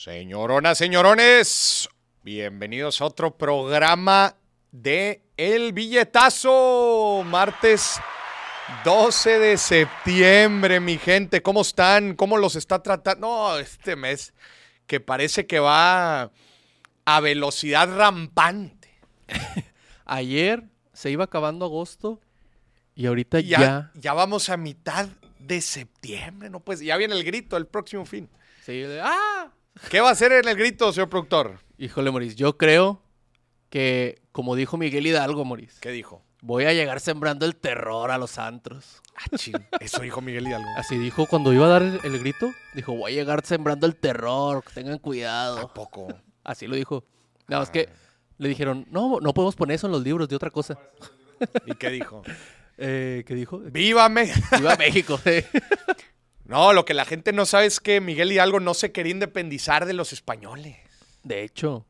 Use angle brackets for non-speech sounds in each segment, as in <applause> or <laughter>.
Señoronas, señorones, bienvenidos a otro programa de El Billetazo, martes 12 de septiembre, mi gente, ¿cómo están? ¿Cómo los está tratando? No, este mes que parece que va a velocidad rampante. <laughs> Ayer se iba acabando agosto y ahorita Ya, ya. ya vamos a mitad de septiembre, no pues, ya viene el grito el próximo fin. Sí, de- ¡Ah! ¿Qué va a hacer en el grito, señor productor? Híjole, Moris, yo creo que, como dijo Miguel Hidalgo, Moris, ¿Qué dijo? voy a llegar sembrando el terror a los antros. Ah, ching, Eso dijo Miguel Hidalgo. Así dijo cuando iba a dar el, el grito, dijo, voy a llegar sembrando el terror, que tengan ¿A cuidado. poco? Así lo dijo. Nada más que le dijeron, no, no podemos poner eso en los libros de otra cosa. ¿Y qué dijo? <laughs> Eh, ¿Qué dijo? ¡Vívame! Viva México. <laughs> sí. No, lo que la gente no sabe es que Miguel Hidalgo no se quería independizar de los españoles. De hecho,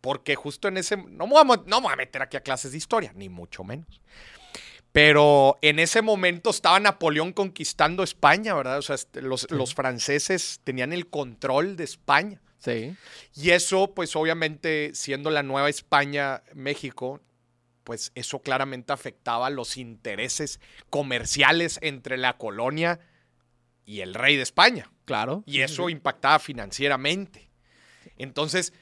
Porque justo en ese... No me, voy a, mo- no me voy a meter aquí a clases de historia, ni mucho menos. Pero en ese momento estaba Napoleón conquistando España, ¿verdad? O sea, este, los franceses tenían el control de España. sí. Y eso, pues obviamente, siendo la nueva España, México, pues eso claramente afectaba los intereses comerciales entre la colonia y el rey de España. Claro. Y eso impactaba financieramente. Entonces,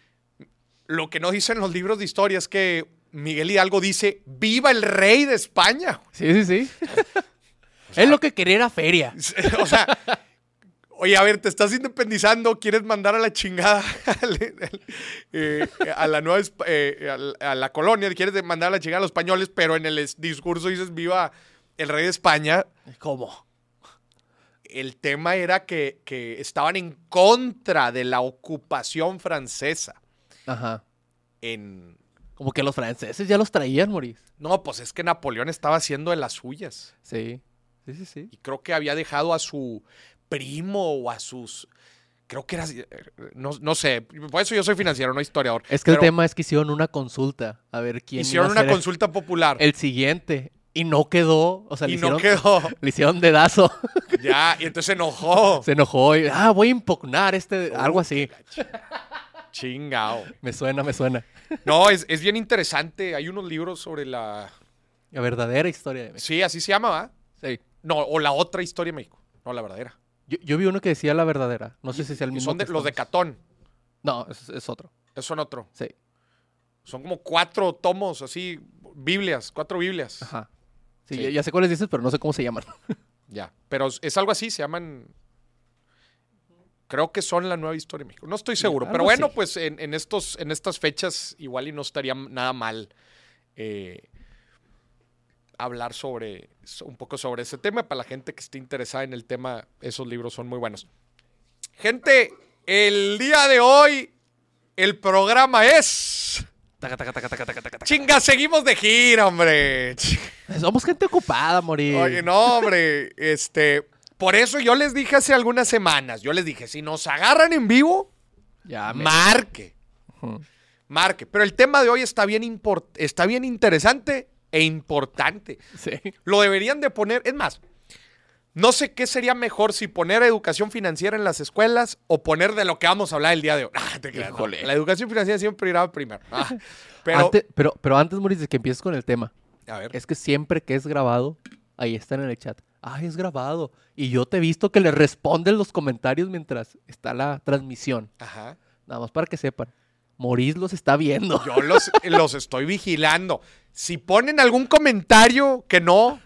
lo que no dicen los libros de historia es que Miguel Hidalgo dice, viva el rey de España. Sí, sí, sí. <laughs> es lo que quería era feria. <laughs> o sea, oye, a ver, te estás independizando, quieres mandar a la chingada al- <laughs> al- eh, a la nueva, eh, a la- colonia, quieres mandar a la chingada a los españoles, pero en el discurso dices, viva el rey de España. ¿Cómo? El tema era que, que estaban en contra de la ocupación francesa Ajá. en... Como que los franceses ya los traían, Moris. No, pues es que Napoleón estaba haciendo de las suyas. Sí. Sí, sí, sí. Y creo que había dejado a su primo o a sus... Creo que era... No, no sé, por eso yo soy financiero, no historiador. Es que el tema es que hicieron una consulta a ver quién Hicieron iba a una ser el- consulta popular el siguiente y no quedó, o sea, le y no hicieron, quedó. <laughs> le hicieron dedazo. <laughs> Ya, y entonces se enojó. Se enojó y, ah, voy a impugnar este, algo así. Chingao. Me suena, me suena. No, es, es bien interesante. Hay unos libros sobre la... La verdadera historia de México. Sí, así se llama, ¿va? Sí. No, o la otra historia de México. No, la verdadera. Yo, yo vi uno que decía la verdadera. No sé si sea el mismo. son de, los de Catón. No, es, es otro. Son otro. Sí. Son como cuatro tomos, así, Biblias, cuatro Biblias. Ajá. Sí, Sí. Ya, ya sé cuáles dices, pero no sé cómo se llaman. <laughs> Ya. Pero es- algo así, se llaman. Creo que son la nueva historia de México. No estoy seguro. Pero bueno, así. pues en, en estos, en estas fechas igual y no estaría nada mal eh, hablar sobre so- un poco sobre ese tema. Para la gente que esté interesada en el tema, esos libros son muy buenos. Gente, el día de hoy, el programa es. Taca. Chinga, seguimos de gira, hombre. Somos gente ocupada, morir. Oye, no, hombre, este, por eso yo les dije hace algunas semanas, yo les dije, si nos agarran en vivo, Ya, marque, marque. Pero el tema de hoy está bien, import- está bien interesante e importante. Sí. Lo deberían de poner, es más, no sé qué sería mejor si poner educación financiera en las escuelas o poner de lo que vamos a hablar el día de hoy. <laughs> Ah, te creas, no. Híjole. La educación financiera siempre irá primero. Ah, <laughs> pero, Antes- pero, pero antes, de que empieces con el tema, a ver, es que siempre que es grabado, ahí están en el chat. Ah, es grabado. Y yo te he visto que le responden los comentarios mientras está la transmisión. ajá. Nada más para que sepan. Moris los está viendo. Yo los, los estoy vigilando. Si ponen algún comentario que no,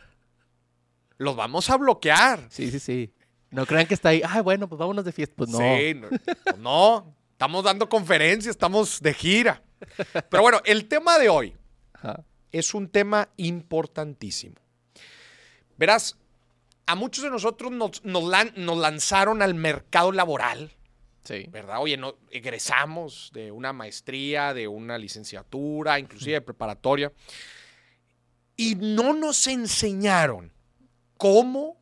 los vamos a bloquear. Sí, sí, sí. No crean que está ahí. Ah, bueno, pues vámonos de fiesta. Pues no. Sí, no, pues no. Estamos dando conferencias, estamos de gira. Pero bueno, el tema de hoy Ajá. es un tema importantísimo. Verás, a muchos de nosotros nos, nos lan- nos lanzaron al mercado laboral, Sí. ¿verdad? Oye, no, egresamos de una maestría, de una licenciatura, inclusive de preparatoria, y no nos enseñaron cómo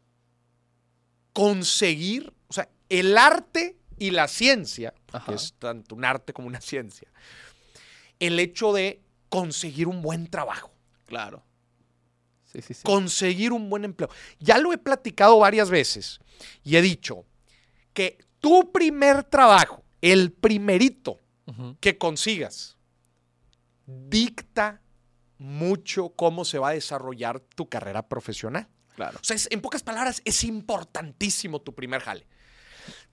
conseguir, o sea, el arte y la ciencia, que es tanto un arte como una ciencia, el hecho de conseguir un buen trabajo, Claro. Sí, sí, sí. conseguir un buen empleo. Ya lo he platicado varias veces y he dicho que tu primer trabajo, el primerito que consigas dicta mucho cómo se va a desarrollar tu carrera profesional. Claro. O sea, es- en pocas palabras, es importantísimo tu primer jale.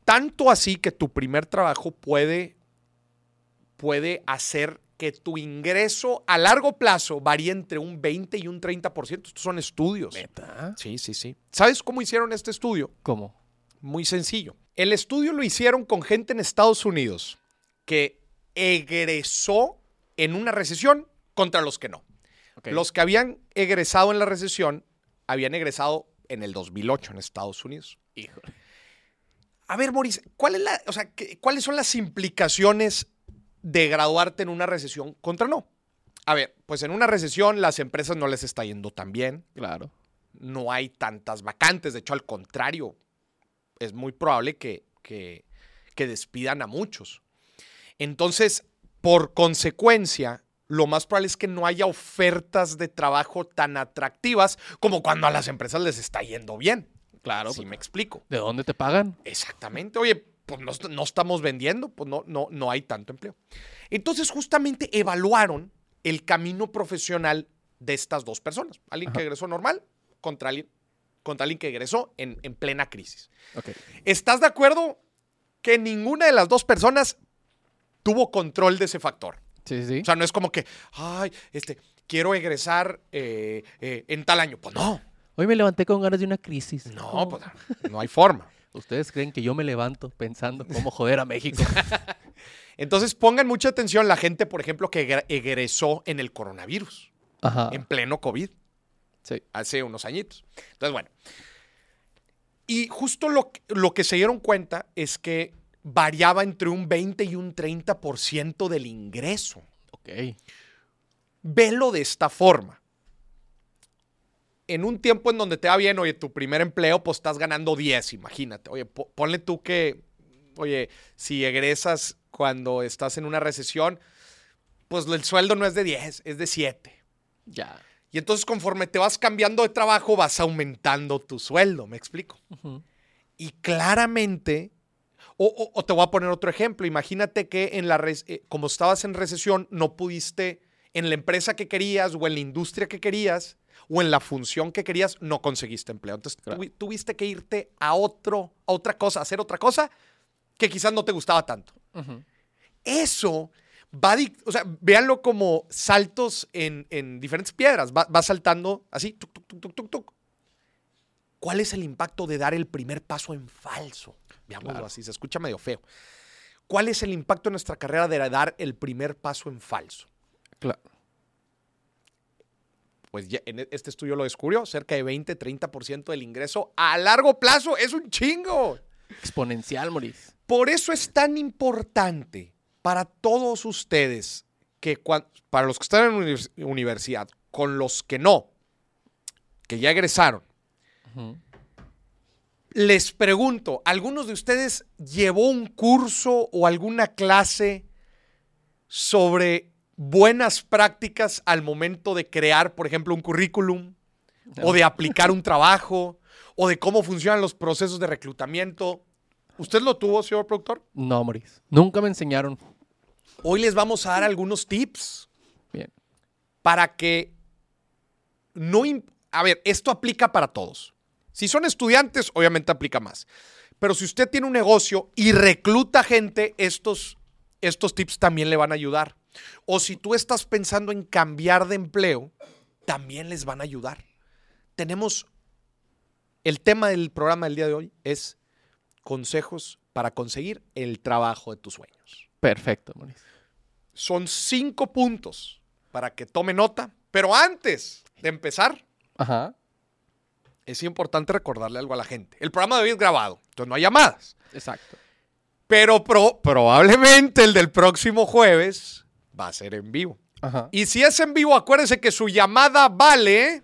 Tanto así que tu primer trabajo puede, puede hacer que tu ingreso a largo plazo varíe entre un 20 y un 30%. Estos son estudios. ¿Neta? Sí, sí, sí. ¿Sabes cómo hicieron este estudio? ¿Cómo? Muy sencillo. El estudio lo hicieron con gente en Estados Unidos que egresó en una recesión contra los que no. Los que habían egresado en la recesión habían egresado en el 2008 en Estados Unidos. Híjole. A ver, Maurice, ¿cuál es la, o sea, ¿cuáles son las implicaciones de graduarte en una recesión contra no? A ver, pues en una recesión las empresas no les está yendo tan bien, Claro. no hay tantas vacantes, de hecho al contrario, es muy probable que, que, que despidan a muchos. Entonces, por consecuencia, lo más probable es que no haya ofertas de trabajo tan atractivas como cuando a las empresas les está yendo bien. Claro. Si pues, me explico. ¿De dónde te pagan? Exactamente. Oye, pues no, no estamos vendiendo, pues no, no, no hay tanto empleo. Entonces, justamente evaluaron el camino profesional de estas dos personas. Alguien que egresó normal contra alguien, contra alguien que egresó en, en plena crisis. Ok. ¿Estás de acuerdo que ninguna de las dos personas tuvo control de ese factor? Sí, sí. O sea, no es como que, ay, este, quiero egresar eh, eh, en tal año. Pues no, Hoy me levanté con ganas de una crisis. no, pues no hay forma. ¿Ustedes creen que yo me levanto pensando cómo joder a México? <laughs> Entonces pongan mucha atención la gente, por ejemplo, que egre- egresó en el coronavirus, Ajá. en pleno COVID, Sí. hace unos añitos. Entonces, bueno. Y justo lo, lo que se dieron cuenta es que variaba entre un 20 y un 30% del ingreso. Ok. Velo de esta forma. En un tiempo en donde te va bien, oye, tu primer empleo, pues estás ganando 10, imagínate. Oye, po- ponle tú que, oye, si egresas cuando estás en una recesión, pues el sueldo no es de 10, es de 7. Ya. Y entonces conforme te vas cambiando de trabajo, vas aumentando tu sueldo, ¿me explico? Y claramente, o, o- o te voy a poner otro ejemplo, imagínate que en la res- eh, como estabas en recesión, no pudiste en la empresa que querías o en la industria que querías o en la función que querías, no conseguiste empleo. Entonces Claro. tuviste que irte a otro, a otra cosa, a hacer otra cosa que quizás no te gustaba tanto. Ujú. Eso va, o sea, véanlo como saltos en, en diferentes piedras. Va, va saltando así, tuc, tuc, tuc, tuc, tuc. ¿Cuál es el impacto de dar el primer paso en falso? Veámoslo Claro. así, se escucha medio feo. ¿Cuál es el impacto en nuestra carrera de dar el primer paso en falso? Claro. Pues ya en este estudio lo descubrió, cerca de 20-30% del ingreso a largo plazo es un chingo. Exponencial, Maurice. Por eso es tan importante para todos ustedes que para los que están en univers- universidad, con los que no, que ya egresaron, Ujú. Les pregunto, ¿algunos de ustedes llevó un curso o alguna clase sobre buenas prácticas al momento de crear, por ejemplo, un currículum o de aplicar un trabajo o de cómo funcionan los procesos de reclutamiento? ¿Usted lo tuvo, señor productor? No, Maurice. Nunca me enseñaron. Hoy les vamos a dar algunos tips Bien. para que no... A ver, esto aplica para todos. Si son estudiantes, obviamente aplica más. Pero si usted tiene un negocio y recluta gente, estos, estos tips también le van a ayudar. O si tú estás pensando en cambiar de empleo, también les van a ayudar. Tenemos... El tema del programa del día de hoy es consejos para conseguir el trabajo de tus sueños. Perfecto, Maurice. Son cinco puntos para que tome nota. Pero antes de empezar, Ajá. Es importante recordarle algo a la gente. El programa de hoy es grabado, entonces no hay llamadas. Exacto. Pero pro- probablemente el del próximo jueves va a ser en vivo. Ajá. Y si es en vivo, acuérdense que su llamada vale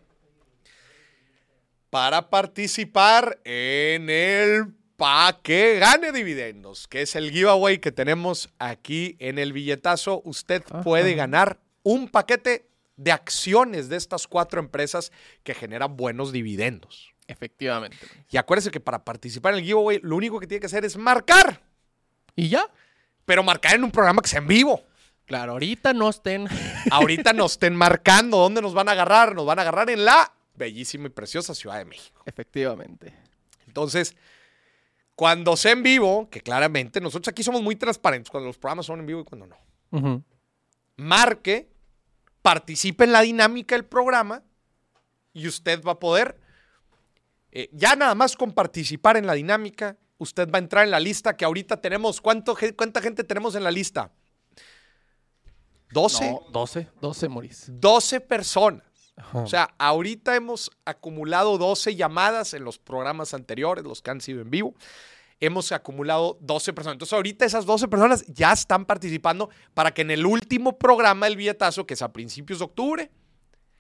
para participar en el Pa que gane dividendos, que es el giveaway que tenemos aquí en el billetazo. Usted Ajá. puede ganar un paquete de acciones de estas cuatro empresas que generan buenos dividendos. Efectivamente. Y acuérdese que para participar en el giveaway, lo único que tiene que hacer es marcar ¿Y ya? pero marcar en un programa que sea en vivo. Claro, ahorita no estén. <laughs> Ahorita nos estén marcando dónde nos van a agarrar. Nos van a agarrar en la bellísima y preciosa Ciudad de México. Efectivamente. Entonces, cuando sea en vivo, que claramente nosotros aquí somos muy transparentes cuando los programas son en vivo y cuando no. Ujú. Marque, participe en la dinámica del programa y usted va a poder, eh, ya nada más con participar en la dinámica, usted va a entrar en la lista que ahorita tenemos. ¿Cuánto, ¿Cuánta gente tenemos en la lista? 12. No, 12, 12, Moris. 12 personas. Ajá. O sea, ahorita hemos acumulado 12 llamadas en los programas anteriores, los que han sido en vivo. Hemos acumulado 12 personas. Entonces, ahorita esas 12 personas ya están participando para que en el último programa del billetazo, que es a principios de octubre,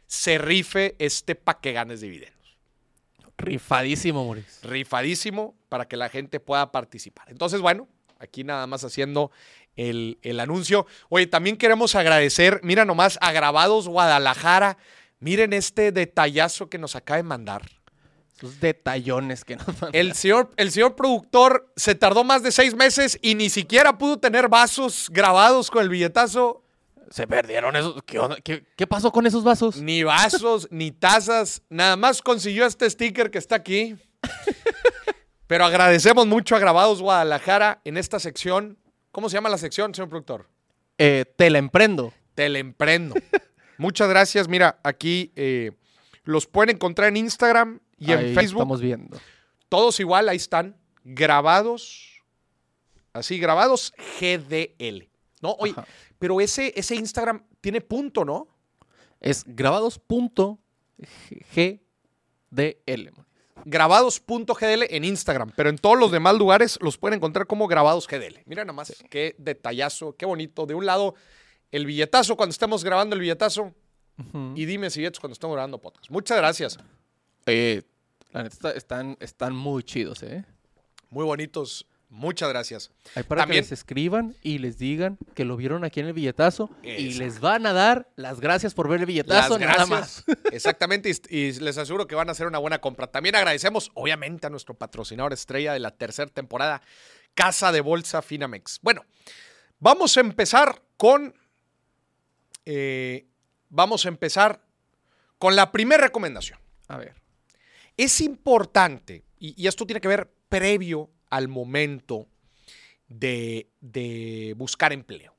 se rife este pa' que ganes dividendos. Rifadísimo, Moris. Rifadísimo para que la gente pueda participar. Entonces, bueno, aquí nada más haciendo el, el anuncio. Oye, también queremos agradecer, mira nomás, a Grabados Guadalajara. Miren este detallazo que nos acaba de mandar. Esos detallones que nos mandan. El señor, el señor productor se tardó más de seis meses y ni siquiera pudo tener vasos grabados con el billetazo. Se perdieron esos. ¿Qué? ¿Qué- qué pasó con esos vasos? Ni vasos, <laughs> ni tazas. Nada más consiguió este sticker que está aquí. <laughs> Pero agradecemos mucho a Grabados Guadalajara en esta sección. ¿Cómo se llama la sección, señor productor? Eh, te la emprendo. Teleemprendo. <laughs> Muchas gracias. Mira, aquí eh, los pueden encontrar en Instagram y Ahí en Facebook. Estamos viendo. Todos igual, ahí están. Grabados. Así, grabados GDL. No, oye, Ajá. pero ese, ese Instagram tiene punto, ¿no? Es grabados.gdl. Grabados.gdl en Instagram, pero en todos los demás lugares los pueden encontrar como grabados GDL. Mira nada más, qué detallazo, qué bonito. De un lado, el billetazo cuando estemos grabando el billetazo y dime si cuando estemos grabando podcast. Muchas gracias. Eh, la neta, está- están, están muy chidos, ¿eh? Muy bonitos. Muchas gracias. Hay para También- que les escriban y les digan que lo vieron aquí en el billetazo y les van a dar las gracias por ver el billetazo, Las nada gracias. más. <laughs> Exactamente, y, y les aseguro que van a hacer una buena compra. También agradecemos, obviamente, a nuestro patrocinador estrella de la tercera temporada, Casa de Bolsa Finamex. Bueno, vamos a empezar con. eh, vamos a empezar con la primera recomendación. A ver. Es importante, y, y esto tiene que ver previo al momento de, de buscar empleo.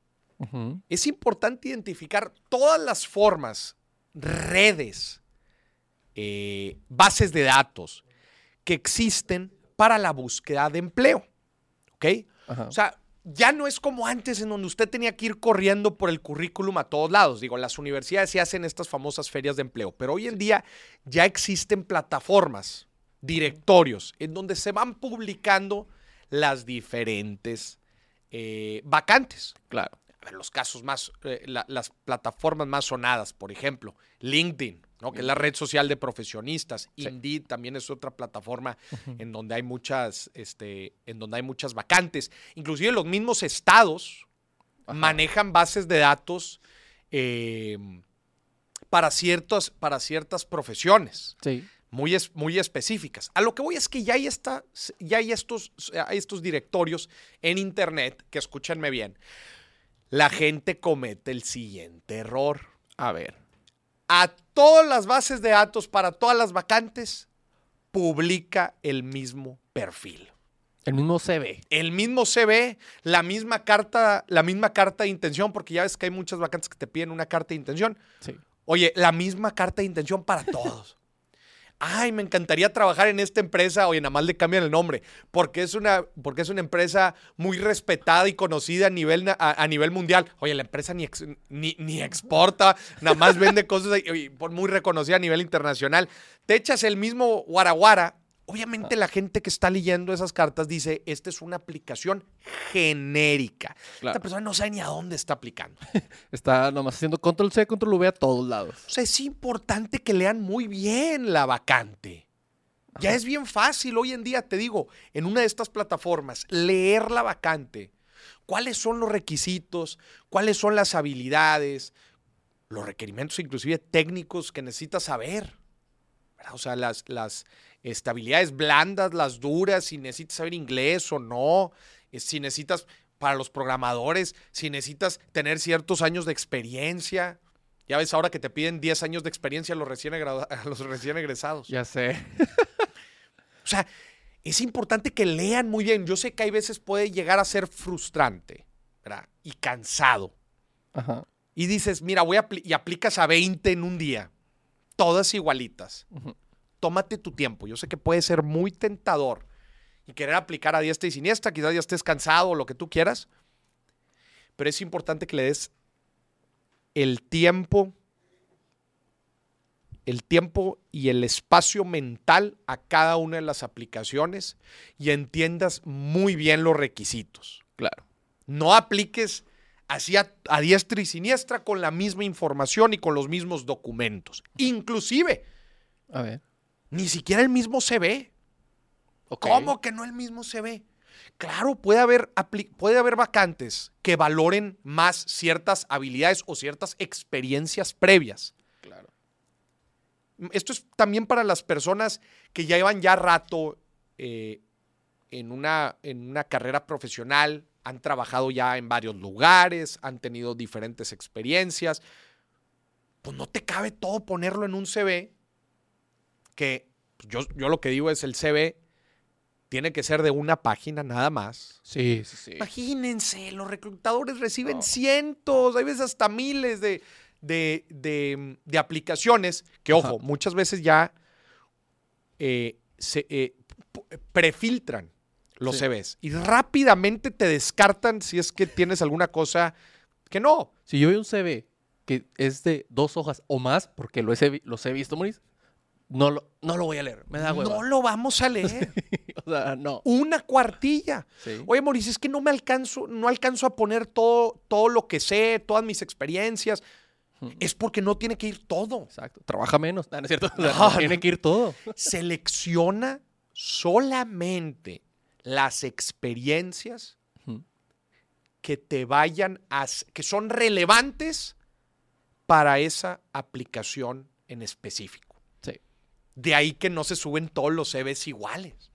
Es importante identificar todas las formas, redes, eh, bases de datos que existen para la búsqueda de empleo. ¿Ok? Ajá. O sea, ya no es como antes en donde usted tenía que ir corriendo por el currículum a todos lados. Digo, las universidades sí hacen estas famosas ferias de empleo, pero hoy en día ya existen plataformas, directorios, en donde se van publicando las diferentes eh, vacantes. claro. A ver, los casos más, eh, la- las plataformas más sonadas, por ejemplo, LinkedIn, ¿no? que es la red social de profesionistas. Indeed también es otra plataforma en donde hay muchas, este, en donde hay muchas vacantes. Inclusive los mismos estados Ajá. manejan bases de datos eh, para, ciertas, para ciertas profesiones Sí. muy, es- muy específicas. A lo que voy es que ya hay, esta, ya hay estos, hay estos directorios en Internet, que escúchenme bien, la gente comete el siguiente error. A ver. A todas las bases de datos para todas las vacantes, publica el mismo perfil. El mismo CV. El mismo CV, la misma carta, la misma carta de intención, porque ya ves que hay muchas vacantes que te piden una carta de intención. Sí. Oye, la misma carta de intención para todos. Ay, me encantaría trabajar en esta empresa. Oye, nada más le cambian el nombre. Porque es una, porque es una empresa muy respetada y conocida a nivel, a, nivel mundial. Oye, la empresa ni, ni, exporta, nada más vende cosas muy reconocida a nivel internacional. Te echas el mismo guaraguara. Obviamente la gente que está leyendo esas cartas dice, esta es una aplicación genérica. Claro. Esta persona no sabe ni a dónde está aplicando. <laughs> Está nomás haciendo control C, control V a todos lados. O sea, es importante que lean muy bien la vacante. Ya es bien fácil hoy en día, te digo, en una de estas plataformas, leer la vacante. ¿Cuáles son los requisitos? ¿Cuáles son las habilidades? Los requerimientos inclusive técnicos que necesitas saber. ¿verdad? O sea, las, las este, habilidades blandas, las duras, si necesitas saber inglés o no, eh, si necesitas, para los programadores, si necesitas tener ciertos años de experiencia. Ya ves ahora que te piden 10 años de experiencia a los recién, egradu- <laughs> a los recién egresados. Ya sé. O sea, es importante que lean muy bien. Yo sé que hay veces puede llegar a ser frustrante ¿verdad? y cansado. Ajá. Y dices, mira, voy a y aplicas a 20 en un día, todas igualitas. Tómate tu tiempo. Yo sé que puede ser muy tentador y querer aplicar a diestra y siniestra, quizás ya estés cansado o lo que tú quieras, pero es importante que le des el tiempo, el tiempo y el espacio mental a cada una de las aplicaciones y entiendas muy bien los requisitos. Claro. No apliques así a, a diestra y siniestra con la misma información y con los mismos documentos. Inclusive, A ver. Ni siquiera el mismo CV. Ok. ¿Cómo que no el mismo CV? Claro, puede haber, puede haber vacantes que valoren más ciertas habilidades o ciertas experiencias previas. Claro. Esto es también para las personas que ya llevan ya rato eh, en, una, en una carrera profesional, han trabajado ya en varios lugares, han tenido diferentes experiencias. Pues no te cabe todo ponerlo en un CV, que pues, yo, yo lo que digo es el CV tiene que ser de una página nada más. Sí, sí, sí. Imagínense, los reclutadores reciben No. cientos, hay veces hasta miles de, de- de- de aplicaciones que, ojo, Ajá. muchas veces ya eh, se eh, prefiltran los Sí. CVs y rápidamente te descartan si es que tienes alguna cosa que no. Si yo veo un CV que es de dos hojas o más, porque lo he, los he visto, Maurice, no lo, no lo voy a leer. Me da hueva. No lo vamos a leer. <laughs> o sea, no. Una cuartilla. Sí. Oye, Mauricio, es que no me alcanzo, no alcanzo a poner todo, todo lo que sé, todas mis experiencias. Es porque no tiene que ir todo. Exacto. Trabaja menos. No, no es cierto. O sea, No, no tiene que ir todo. Selecciona solamente las experiencias que te vayan a, que son relevantes para esa aplicación en específico. De ahí que no se suben todos los CVs iguales.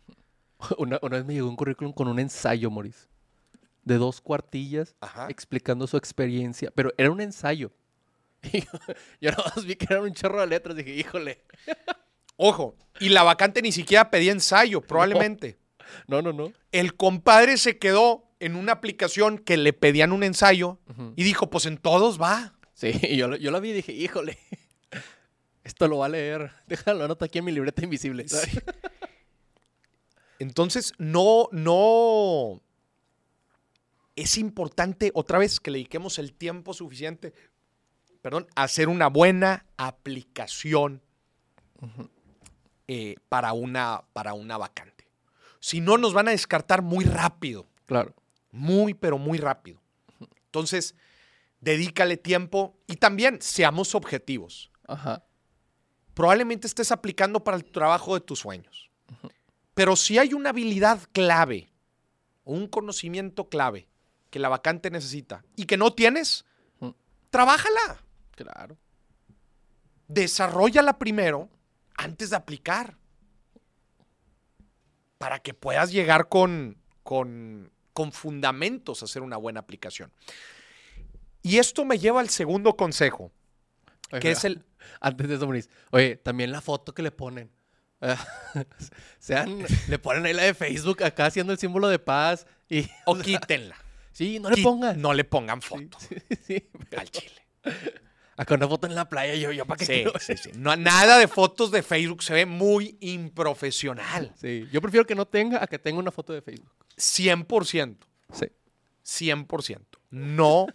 <laughs> Una, una vez me llegó un currículum con un ensayo, Maurice. De dos cuartillas Ajá. explicando su experiencia. Pero era un ensayo. <laughs> Y yo, nada más vi que era un chorro de letras. Dije, híjole. <laughs> Ojo, y la vacante ni siquiera pedía ensayo, probablemente. No, no, no. El compadre se quedó en una aplicación que le pedían un ensayo Ujú. y dijo, pues en todos va. Sí, y yo, lo- yo la vi y dije, híjole. Esto lo va a leer. <laughs> Déjalo, anota aquí en mi libreta invisible. Sí. Entonces, no, no. Es importante, otra vez, que le dediquemos el tiempo suficiente, perdón, a hacer una buena aplicación eh, para, una, para una vacante. Si no, nos van a descartar muy rápido. Claro. Muy, pero muy rápido. Entonces, dedícale tiempo y también seamos objetivos. Ajá. Probablemente estés aplicando para el trabajo de tus sueños. Pero si hay una habilidad clave o un conocimiento clave que la vacante necesita y que no tienes, Ujú. trabájala. Claro. Desarrollala primero antes de aplicar. Para que puedas llegar con, con, con fundamentos a hacer una buena aplicación. Y esto me lleva al segundo consejo, que es el... <laughs> Antes de eso, Maurice. Oye, también la foto que le ponen. <laughs> Sean, le ponen ahí la de Facebook acá haciendo el símbolo de paz. Y, <laughs> O quítenla. sí, no le pongan. No le pongan foto Sí, sí, pero al chile. Acá una foto en la playa, yo, yo, ¿para qué Sí, quiero? sí, sí. No, nada de fotos de Facebook se ve muy improfesional. Sí, yo prefiero que no tenga a que tenga una foto de Facebook. 100%. Sí. 100%. No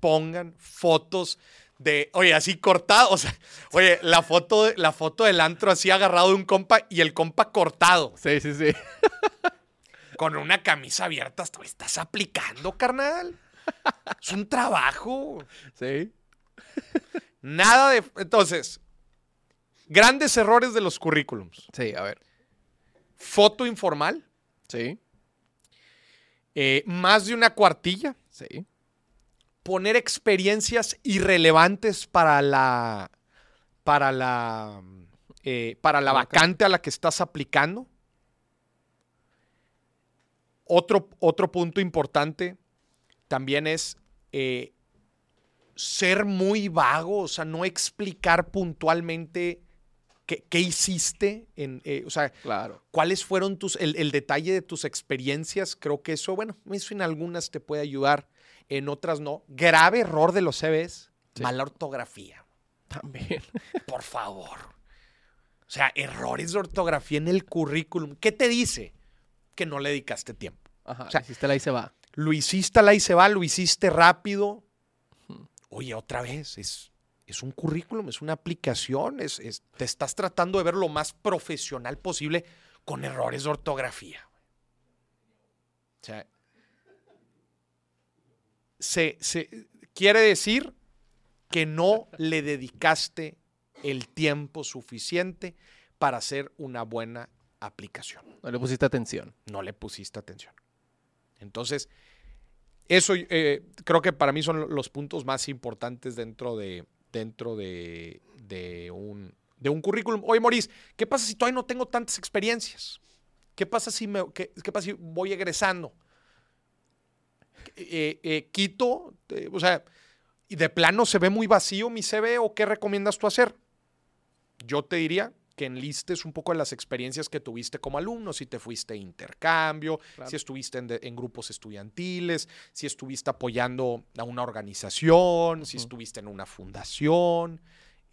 pongan fotos de, oye, así cortado, o sea, oye, la foto, la foto del antro así agarrado de un compa y el compa cortado, Sí, sí, sí. con una camisa abierta, estás aplicando, carnal. Es un trabajo. Sí. Nada de, entonces, grandes errores de los currículums. Sí, a ver. Foto informal, Sí. eh, más de una cuartilla, Sí. Poner experiencias irrelevantes para la para la eh, para la vacante a la que estás aplicando. Otro, otro punto importante también es eh, ser muy vago, o sea, no explicar puntualmente qué, qué hiciste, en, eh, o sea, Claro. cuáles fueron tus, el, el detalle de tus experiencias. Creo que eso, bueno, eso en algunas te puede ayudar, en otras no. Grave error de los CVs, Sí. mala ortografía, También. <laughs> por favor. O sea, errores de ortografía en el currículum. ¿Qué te dice? Que no le dedicaste tiempo. Ajá. O sea, hiciste la y se va. Lo hiciste la y se va, lo hiciste rápido. Oye, otra vez, es, es un currículum, es una aplicación, es, es- te estás tratando de ver lo más profesional posible con errores de ortografía. O sea, se, se- quiere decir que no le dedicaste el tiempo suficiente para hacer una buena aplicación No le pusiste atención. no le pusiste atención. Entonces, eso eh, creo que para mí son los puntos más importantes dentro de, dentro de, de un, de un currículum. Oye, Maurice, ¿qué pasa si todavía no tengo tantas experiencias? ¿Qué pasa si, me, qué, qué pasa si voy egresando? Eh, eh, quito, eh, o sea, y de plano se ve muy vacío mi CV o qué recomiendas tú hacer? Yo te diría que enlistes un poco de las experiencias que tuviste como alumno, si te fuiste a intercambio, Claro. si estuviste en, de- en grupos estudiantiles, si estuviste apoyando a una organización, si estuviste en una fundación,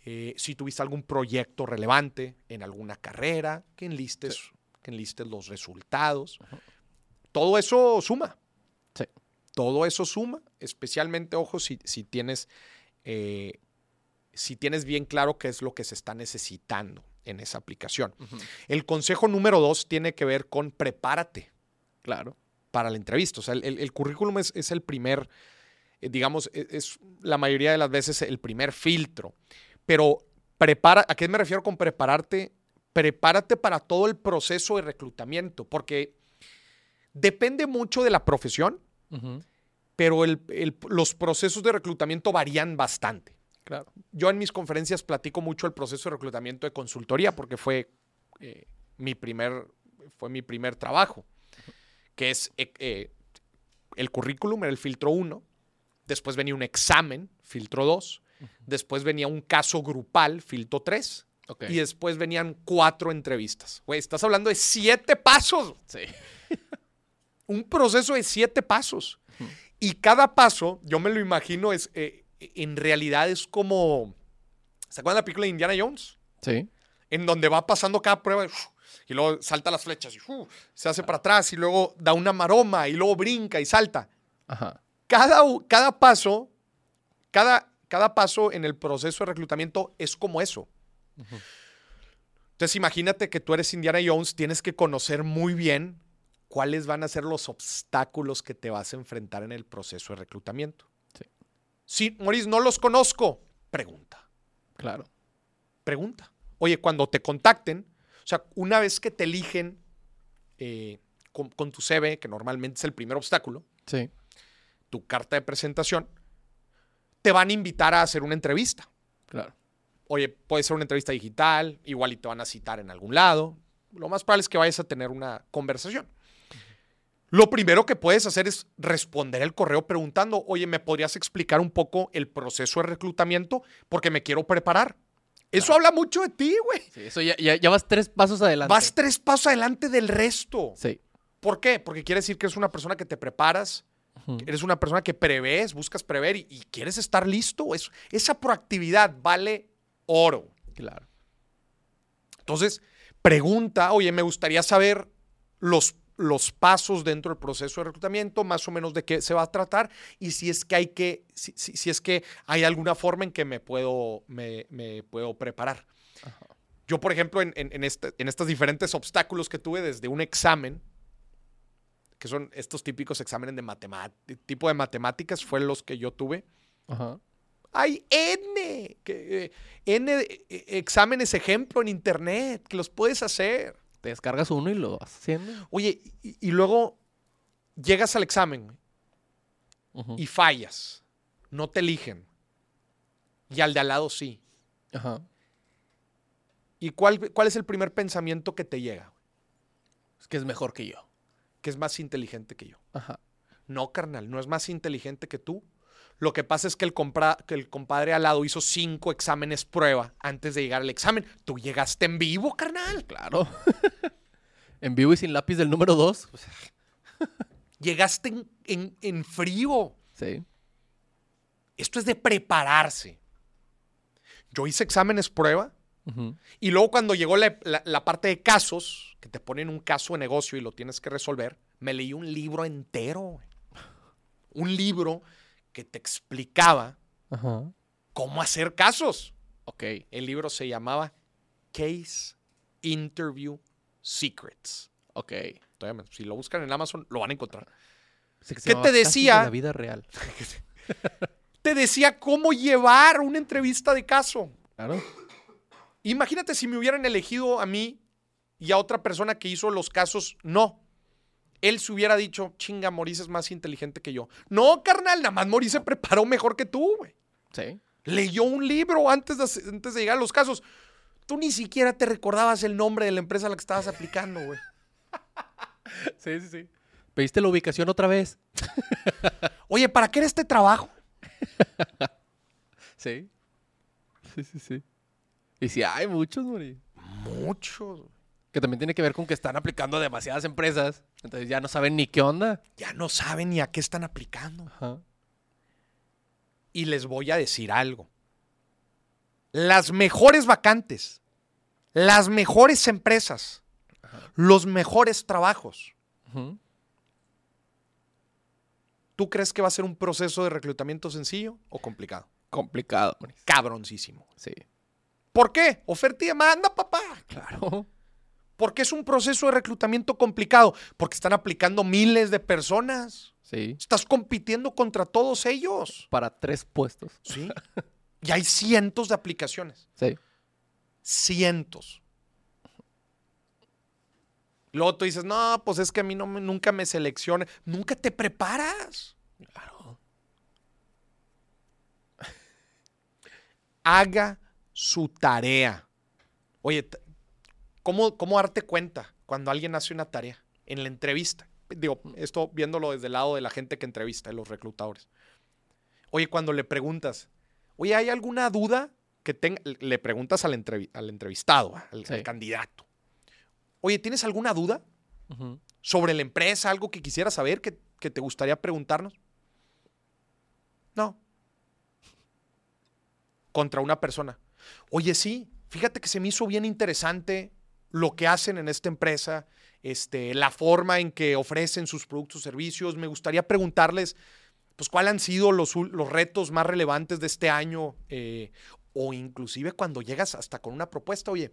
eh, si tuviste algún proyecto relevante en alguna carrera, que enlistes, que enlistes los resultados. Todo eso suma. Todo eso suma, especialmente, ojo, si, si tienes eh, si tienes bien claro qué es lo que se está necesitando en esa aplicación. El consejo número dos tiene que ver con prepárate Claro. para la entrevista. O sea, el, el- el currículum es, es el primer, eh, digamos, e- es, la mayoría de las veces el primer filtro. Pero prepara, ¿a qué me refiero con prepararte? Prepárate para todo el proceso de reclutamiento, porque depende mucho de la profesión, Pero el- el- los procesos de reclutamiento varían bastante Claro. yo en mis conferencias platico mucho el proceso de reclutamiento de consultoría porque fue eh, mi primer fue mi primer trabajo que es eh, eh, el currículum era el filtro 1 después venía un examen filtro 2 después venía un caso grupal filtro 3 Ok. y después venían cuatro entrevistas güey estás hablando de siete pasos Sí. <laughs> un proceso de siete pasos. Y cada paso, yo me lo imagino, es eh, en realidad es como. ¿Se acuerdan de la película de Indiana Jones? Sí. En donde va pasando cada prueba y, luego salta las flechas y uf, se hace para atrás y luego da una maroma y luego brinca y salta. Ajá. Cada, cada paso, cada, cada paso en el proceso de reclutamiento es como eso. Entonces imagínate que tú eres Indiana Jones, tienes que conocer muy bien cuáles van a ser los obstáculos que te vas a enfrentar en el proceso de reclutamiento. Sí. Si, Maurice, no los conozco, pregunta, Claro. pregunta. Oye, cuando te contacten, o sea, una vez que te eligen eh, con, con tu CV, que normalmente es el primer obstáculo, Sí. tu carta de presentación, te van a invitar a hacer una entrevista. Claro. Oye, puede ser una entrevista digital, igual y te van a citar en algún lado. Lo más probable es que vayas a tener una conversación. Lo primero que puedes hacer es responder el correo preguntando, oye, ¿me podrías explicar un poco el proceso de reclutamiento? Porque me quiero preparar. Eso habla mucho de ti, güey. Sí, eso ya, ya, ya vas tres pasos adelante. Vas tres pasos adelante del resto. Sí. ¿Por qué? Porque quiere decir que eres una persona que te preparas, eres una persona que prevés, buscas prever y, y quieres estar listo. Es- esa proactividad vale oro. Claro. Entonces, pregunta, oye, me gustaría saber los, los pasos dentro del proceso de reclutamiento, más o menos de qué se va a tratar y si es que hay que, si, si- si es que hay alguna forma en que me puedo, me, me puedo preparar. Ajá. Yo, por ejemplo, en, en, en este- en estos diferentes obstáculos que tuve desde un examen, que son estos típicos exámenes de matemáticas, tipo de matemáticas, fue los que yo tuve. Ajá. Hay N, que, eh, N eh, exámenes ejemplo en internet que los puedes hacer. Te descargas uno y lo vas haciendo. Oye, y, y luego llegas al examen y fallas. No te eligen. Y al de al lado sí. Ajá. ¿Y cuál, cuál es el primer pensamiento que te llega? Es que es mejor que yo. Que es más inteligente que yo. Ajá. No, carnal, no es más inteligente que tú. Lo que pasa es que el, compra- que el compadre al lado hizo cinco exámenes prueba antes de llegar al examen. Tú llegaste en vivo, carnal. Claro. <laughs> en vivo y sin lápiz del número 2. <laughs> Llegaste en, en- en frío. sí. Esto es de prepararse. Yo hice exámenes prueba y luego cuando llegó la, la- la parte de casos, que te ponen un caso de negocio y lo tienes que resolver, me leí un libro entero. Un libro que te explicaba Ajá. cómo hacer casos. Ok. El libro se llamaba Case Interview Secrets. Ok. Todavía Si lo buscan en Amazon, lo van a encontrar. Que ¿Qué te decía? de la vida real. <laughs> Te decía cómo llevar una entrevista de caso. Claro. Imagínate si me hubieran elegido a mí y a otra persona que hizo los casos, no. Él se hubiera dicho, chinga, Maurice es más inteligente que yo. No, carnal, nada más Maurice se preparó mejor que tú, güey. Sí. Leyó un libro antes de, hacer- antes de llegar a los casos. Tú ni siquiera te recordabas el nombre de la empresa a la que estabas aplicando, güey. <laughs> Sí, sí, sí. ¿Pediste la ubicación otra vez? <laughs> Oye, ¿para qué era este trabajo? <laughs> Sí. Sí, sí, sí. Y sí, hay muchos, Mori. Muchos. güey. Que también tiene que ver con que están aplicando a demasiadas empresas. Entonces ya no saben ni qué onda. Ya no saben ni a qué están aplicando. Ajá. Y les voy a decir algo. Las mejores vacantes, las mejores empresas, los mejores trabajos. ¿Tú crees que va a ser un proceso de reclutamiento sencillo o complicado? Complicado. Cabroncísimo. Sí. ¿Por qué? Oferta y demanda, papá. Claro. ¿Por qué es un proceso de reclutamiento complicado? Porque están aplicando miles de personas. Sí. Estás compitiendo contra todos ellos. Para tres puestos. Sí. Y hay cientos de aplicaciones. Sí. Cientos. Luego tú dices, no, pues es que a mí no me- nunca me selecciona. Nunca te preparas. Claro. Haga su tarea. Oye, ¿cómo, ¿cómo darte cuenta cuando alguien hace una tarea? En la entrevista. Digo, esto viéndolo desde el lado de la gente que entrevista, de los reclutadores. Oye, cuando le preguntas, oye, ¿hay alguna duda que tenga? Le preguntas al, entrevi- al entrevistado, al, Sí. al candidato. Oye, ¿tienes alguna duda sobre la empresa? ¿Algo que quisieras saber que, que te gustaría preguntarnos? No. Contra una persona. Oye, sí, fíjate que se me hizo bien interesante lo que hacen en esta empresa, este, la forma en que ofrecen sus productos, servicios. Me gustaría preguntarles, pues, cuáles han sido los, los retos más relevantes de este año, eh, o inclusive cuando llegas hasta con una propuesta, oye,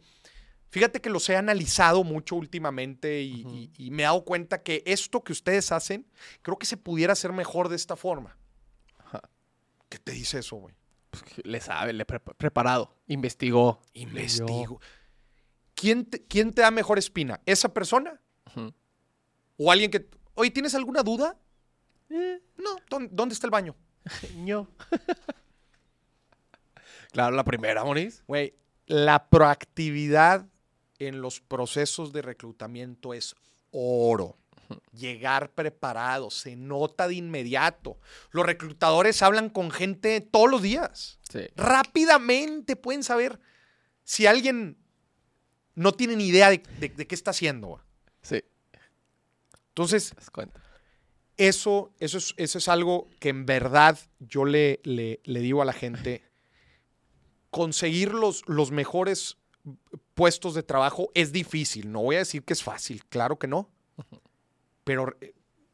fíjate que los he analizado mucho últimamente y, Ujú. y- y me he dado cuenta que esto que ustedes hacen, creo que se pudiera hacer mejor de esta forma. Ajá. ¿Qué te dice eso, güey? Pues le sabe, le pre- preparado. Investigó. Investigo. ¿Quién te, ¿Quién te da mejor espina? ¿Esa persona? ¿O alguien que... Oye, ¿tienes alguna duda? Eh, No. ¿Dónde, dónde está el baño? <laughs> ño. <laughs> claro, la primera, Moris. Güey, la proactividad en los procesos de reclutamiento es oro. Llegar preparado, se nota de inmediato. Los reclutadores hablan con gente todos los días. Sí. Rápidamente pueden saber si alguien no tiene ni idea de, de- de qué está haciendo. güey. Sí. Entonces, eso, eso, es, eso es algo que en verdad yo le, le, le digo a la gente. Conseguir los, los mejores puestos de trabajo es difícil. No voy a decir que es fácil, claro que no. Pero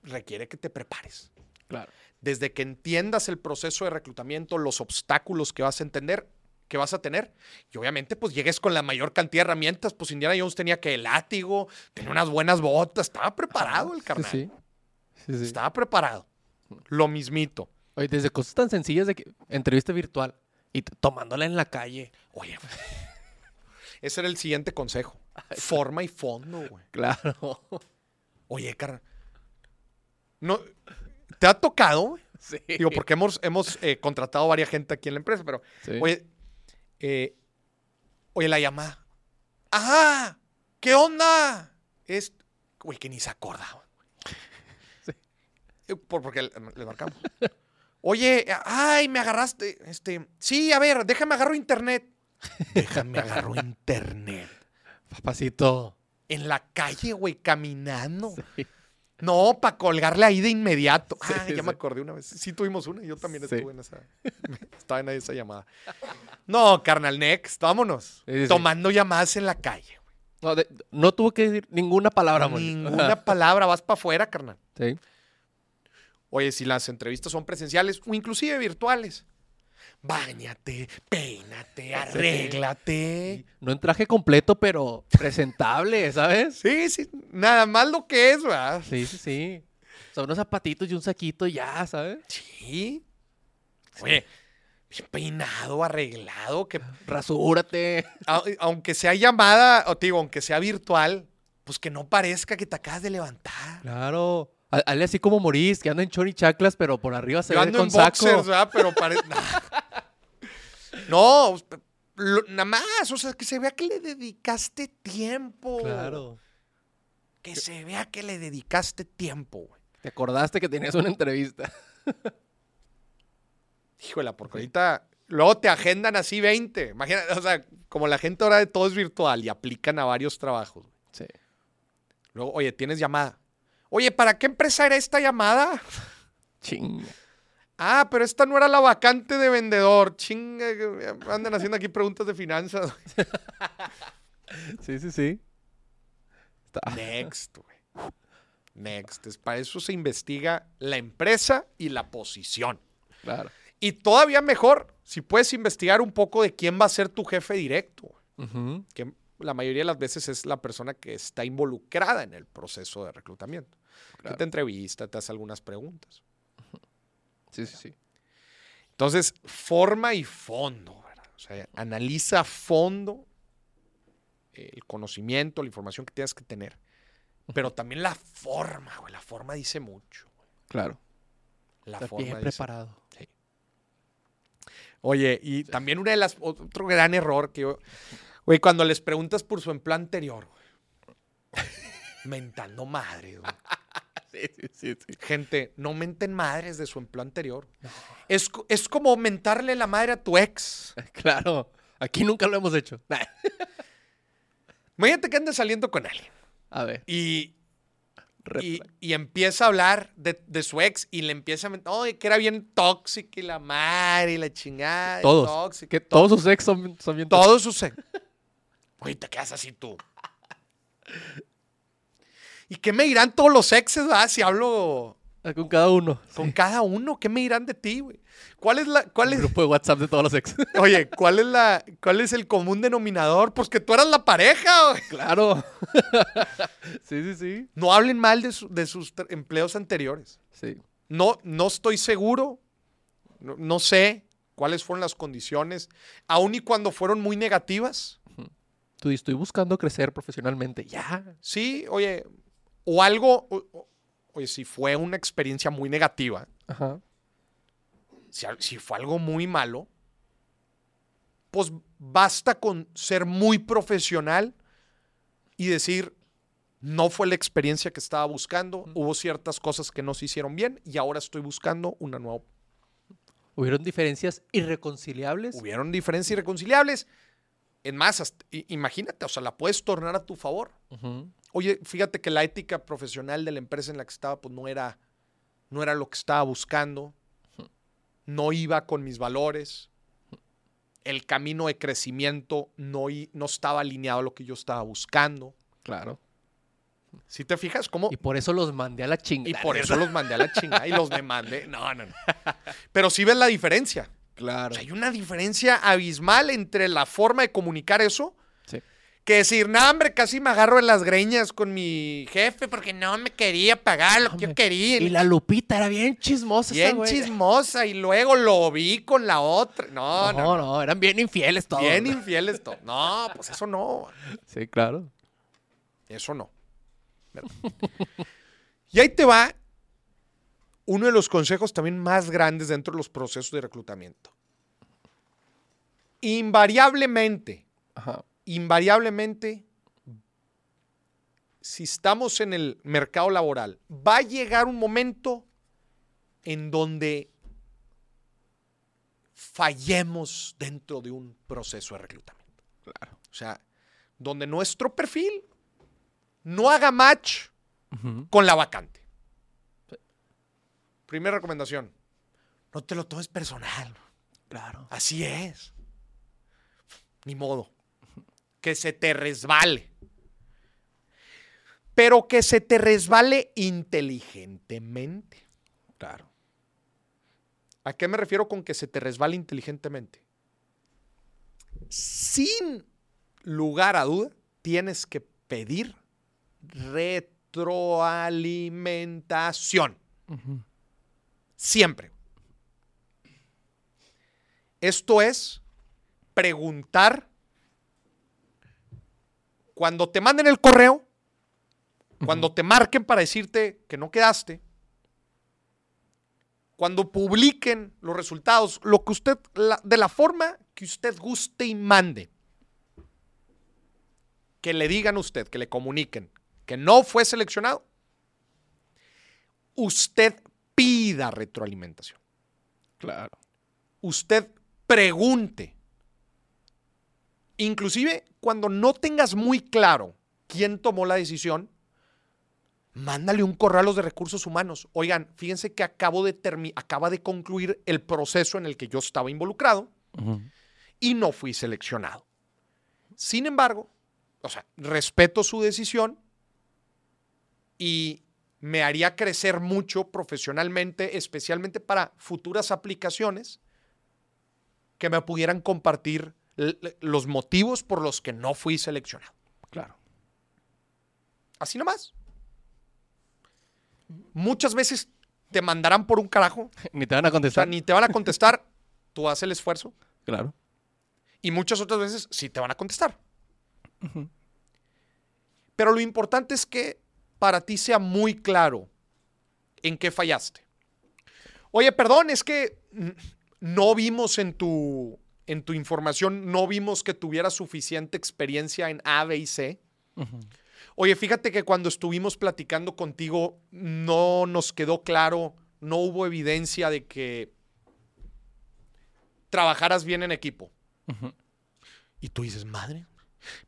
requiere que te prepares. Claro. Desde que entiendas el proceso de reclutamiento, los obstáculos que vas a entender, que vas a tener, y obviamente pues llegues con la mayor cantidad de herramientas. Pues Indiana Jones tenía que el látigo, tenía unas buenas botas, estaba preparado el carnal. Sí, sí. Estaba preparado. Lo mismito. Oye, desde cosas tan sencillas de que entrevista virtual y tomándola en la calle. Oye, ese era el siguiente consejo. Forma y fondo, güey. Claro. Oye, carnal. No, ¿Te ha tocado? güey? Sí. Digo, porque hemos, hemos eh, contratado varias gente aquí en la empresa, pero, Sí. oye, eh, oye, la llamada. ¡Ajá! ¿Qué onda? Es, güey, que ni se acordaba. <laughs> Sí. eh, por- porque le le marcamos. Oye, ay, me agarraste. Este, sí, a ver, déjame agarro internet. <laughs> Déjame agarro internet. Papacito. En la calle, güey, caminando. Sí. No, para colgarle ahí de inmediato. Sí, ah, ya me acordé una vez. Sí tuvimos una, yo también Sí. estuve en esa. <laughs> Estaba en esa llamada. No, carnal, next, vámonos. Tomando llamadas en la calle. No, de- no tuvo que decir ninguna palabra, Moni. Ninguna palabra, vas para afuera, carnal. Sí. Oye, si las entrevistas son presenciales o inclusive virtuales, báñate, peínate, arréglate. No en traje completo, pero presentable, <laughs> ¿sabes? Sí, sí, nada más lo que es, ¿verdad? Sí, sí, sí. O sea, unos zapatitos y un saquito y ya, ¿sabes? Sí. Oye, bien peinado, arreglado, que Rasúrate. <laughs> a- aunque sea llamada, o te digo, aunque sea virtual, pues que no parezca que te acabas de levantar. Claro. Ha- Hazle así como Morís, que anda en chori chaclas, pero por arriba se Yo ve ando con en saco. boxers, ¿verdad? Pero parece... <laughs> no, lo- nada más, o sea, que se vea que le dedicaste tiempo. Claro. Que se vea que le dedicaste tiempo, güey. Te acordaste que tenías una entrevista. <laughs> Híjole, porque ahorita luego te agendan así 20. Imagínate, o sea, como la gente ahora de todo es virtual y aplican a varios trabajos. güey. Sí. Luego, oye, tienes llamada. Oye, ¿para qué empresa era esta llamada? Chinga. Ah, pero esta no era la vacante de vendedor. Chinga, andan haciendo aquí preguntas de finanzas. Sí, sí, sí. Next, güey. Next. Es para eso se investiga la empresa y la posición. Claro. Y todavía mejor, si puedes investigar un poco de quién va a ser tu jefe directo. que la mayoría de las veces es la persona que está involucrada en el proceso de reclutamiento. Que Claro. te entrevista, te hace algunas preguntas. Sí, sí, sí. Entonces, forma y fondo, ¿verdad? O sea, analiza a fondo el conocimiento, la información que tienes que tener. Pero también la forma, güey. La forma dice mucho. güey. Claro. La forma bien dice- preparado. Oye, y también una de las, otro gran error que yo, güey, cuando les preguntas por su empleo anterior, güey, <laughs> mentando madre, güey. <laughs> Sí, sí, sí. Gente, no menten madres de su empleo anterior. Es, es como mentarle la madre a tu ex. <laughs> Claro. Aquí nunca lo hemos hecho. <laughs> Imagínate que andes saliendo con alguien A ver. y, y, empieza a hablar de, de su ex y le empieza a mentar, oye, que era bien tóxica y la madre y la chingada. Todos. tóxica, Que todos sus ex son, son bien Todos sus ex. Oye, te quedas así tú. ¿Y qué me dirán todos los exes, verdad? Si hablo tóxicos. Con cada uno. con Sí. cada uno, ¿qué me dirán de ti, güey? ¿Cuál es la, cuál es, grupo de WhatsApp de todos los ex. <laughs> oye, cuál es la, cuál es el común denominador? Pues que tú eras la pareja, güey. claro. <laughs> sí, sí, sí. No hablen mal de, su- de sus empleos anteriores. Sí. No, no estoy seguro, no, no sé cuáles fueron las condiciones, aun y cuando fueron muy negativas. Tú estoy buscando crecer profesionalmente. Ya. Sí, oye, o algo, o- oye, si fue una experiencia muy negativa, Ajá. si, al- si fue algo muy malo, pues basta con ser muy profesional y decir, no fue la experiencia que estaba buscando, hubo ciertas cosas que no se hicieron bien y ahora estoy buscando una nueva. Hubieron diferencias irreconciliables. Hubieron diferencias irreconciliables. Es más, imagínate, o sea, la puedes tornar a tu favor. Oye, fíjate que la ética profesional de la empresa en la que estaba, pues no era, no era lo que estaba buscando. No iba con mis valores. El camino de crecimiento no, no estaba alineado a lo que yo estaba buscando. Claro. Si te fijas, cómo. Y por eso los mandé a la Y chingada. por eso los mandé a la chingada y los demandé. <laughs> No, no, no. Pero sí ves la diferencia. O Claro. sea, hay una diferencia abismal entre la forma de comunicar eso Sí. que decir, no, hombre, casi me agarro en las greñas con mi jefe porque no me quería pagar lo que yo quería. Y la Lupita era bien chismosa. bien chismosa y luego lo vi con la otra. No, No, no, no, eran bien infieles todos. bien ¿no? infieles todos. No, pues eso no. Sí, claro. Eso no. <laughs> Y ahí te va uno de los consejos también más grandes dentro de los procesos de reclutamiento. Invariablemente, Ajá. invariablemente, si estamos en el mercado laboral, va a llegar un momento en donde fallemos dentro de un proceso de reclutamiento. Claro. O sea, donde nuestro perfil no haga match con la vacante. Primera recomendación, no te lo tomes personal. Claro. Así es. Ni modo. Que se te resbale. Pero que se te resbale inteligentemente. Claro. ¿A qué me refiero con que se te resbale inteligentemente? Sin lugar a duda, tienes que pedir retroalimentación. Siempre. Esto es preguntar cuando te manden el correo, cuando te marquen para decirte que no quedaste, cuando publiquen los resultados, lo que usted, la- de la forma que usted guste y mande, que le digan a usted, que le comuniquen que no fue seleccionado, usted pida retroalimentación. Claro. Usted pregunte. Inclusive cuando no tengas muy claro quién tomó la decisión, mándale un correo a los de recursos humanos. Oigan, fíjense que acabo de acaba de concluir el proceso en el que yo estaba involucrado y no fui seleccionado. Sin embargo, o sea, respeto su decisión y me haría crecer mucho profesionalmente, especialmente para futuras aplicaciones que me pudieran compartir los motivos por los que no fui seleccionado. Claro. Así nomás. Muchas veces te mandarán por un carajo, Ni te van a o sea, contestar. ni te van a contestar, <laughs> tú haces el esfuerzo. Claro. Y muchas otras veces sí te van a contestar. Pero lo importante es que para ti sea muy claro en qué fallaste. Oye, perdón, es que no vimos en tu, en tu información, no vimos que tuvieras suficiente experiencia en A, B y C. Oye, fíjate que cuando estuvimos platicando contigo no nos quedó claro, no hubo evidencia de que trabajaras bien en equipo. Y tú dices, madre,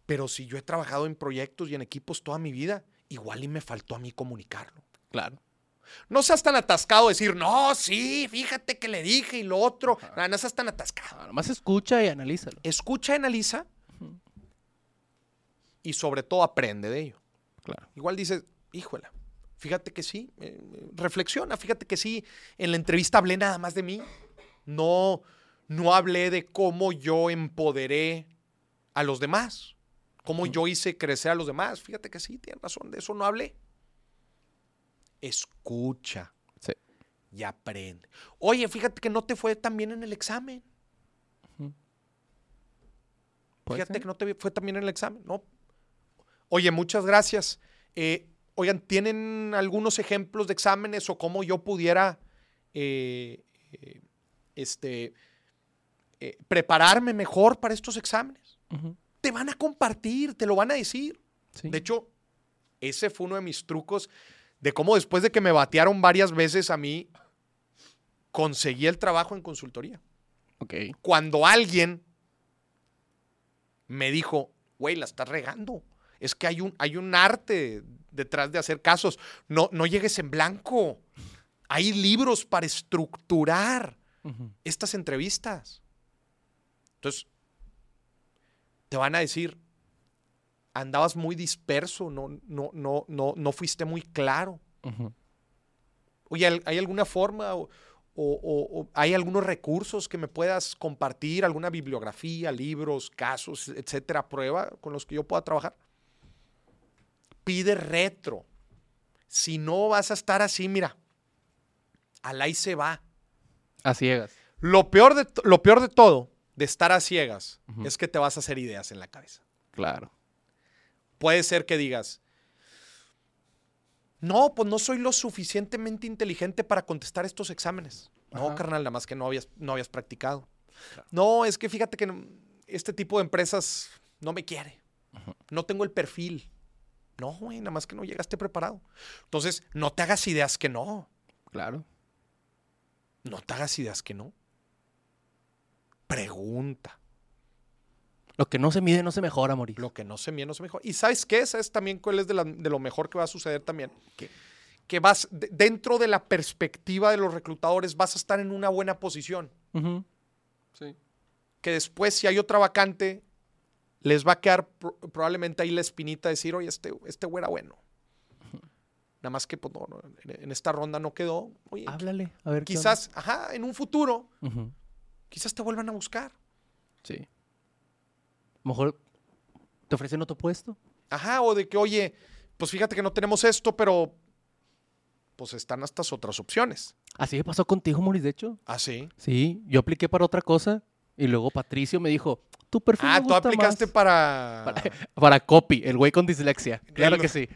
pero si yo he trabajado en proyectos y en equipos toda mi vida, igual y me faltó a mí comunicarlo. Claro. No seas tan atascado de decir, no, sí, fíjate que le dije y lo otro. No, no seas tan atascado. Ah, nomás escucha y analízalo. Escucha, analiza y sobre todo aprende de ello. Claro. Igual dices, híjola, fíjate que sí, eh, reflexiona, fíjate que sí, en la entrevista hablé nada más de mí, no, no hablé de cómo yo empoderé a los demás, cómo yo hice crecer a los demás, fíjate que sí, tienes razón, de eso no hablé. Escucha Sí. y aprende. Oye, fíjate que no te fue tan bien en el examen. ¿Puede Fíjate ser? que no te fue tan bien en el examen, ¿no? Oye, muchas gracias. Eh, oigan, ¿tienen algunos ejemplos de exámenes o cómo yo pudiera eh, eh, este, prepararme mejor para estos exámenes? Ujú. Te van a compartir, te lo van a decir. Sí. De hecho, ese fue uno de mis trucos de cómo después de que me batearon varias veces a mí, conseguí el trabajo en consultoría Ok. cuando alguien me dijo, güey, la estás regando. Es que hay un, hay un arte detrás de hacer casos. No, no llegues en blanco. Hay libros para estructurar estas entrevistas. Entonces, te van a decir, andabas muy disperso, no, no, no, no, no fuiste muy claro. Oye, ¿hay- ¿hay alguna forma o, o- hay algunos recursos que me puedas compartir? ¿Alguna bibliografía, libros, casos, etcétera, prueba con los que yo pueda trabajar? Pide retro. Si no vas a estar así, mira, al ahí se va. A ciegas. Lo peor de, lo peor de todo, de estar a ciegas, es que te vas a hacer ideas en la cabeza. Claro. Puede ser que digas, no, pues no soy lo suficientemente inteligente para contestar estos exámenes. No, carnal, nada más que no habías, no habías practicado. No, es que fíjate que este tipo de empresas no me quiere. No tengo el perfil. No, güey, nada más que no llegaste preparado. Entonces, no te hagas ideas que no. Claro. No te hagas ideas que no. Pregunta. Lo que no se mide no se mejora, Mauricio. Lo que no se mide no se mejora. ¿Y sabes qué? ¿Sabes también cuál es de, la- de lo mejor que va a suceder también? ¿Qué? Que vas, de- dentro de la perspectiva de los reclutadores, vas a estar en una buena posición. Sí. Que después, si hay otra vacante, les va a quedar pro- probablemente ahí la espinita de decir, oye, este, este güey era bueno. Nada más que pues, no, no, en, esta ronda no quedó. Oye, Háblale, a ver qué quizás, ajá, en un futuro. Ujú. Quizás te vuelvan a buscar. Sí. A lo mejor te ofrecen otro puesto. Ajá, o de que, oye, pues fíjate que no tenemos esto, pero pues están estas otras opciones. Así me pasó contigo, Mauricio, de hecho. Ah, sí. Sí, yo apliqué para otra cosa y luego Patricio me dijo, tu perfil Ah, me tú gusta aplicaste más". para... Para, <laughs> para copy, el güey con dislexia. Claro que sí.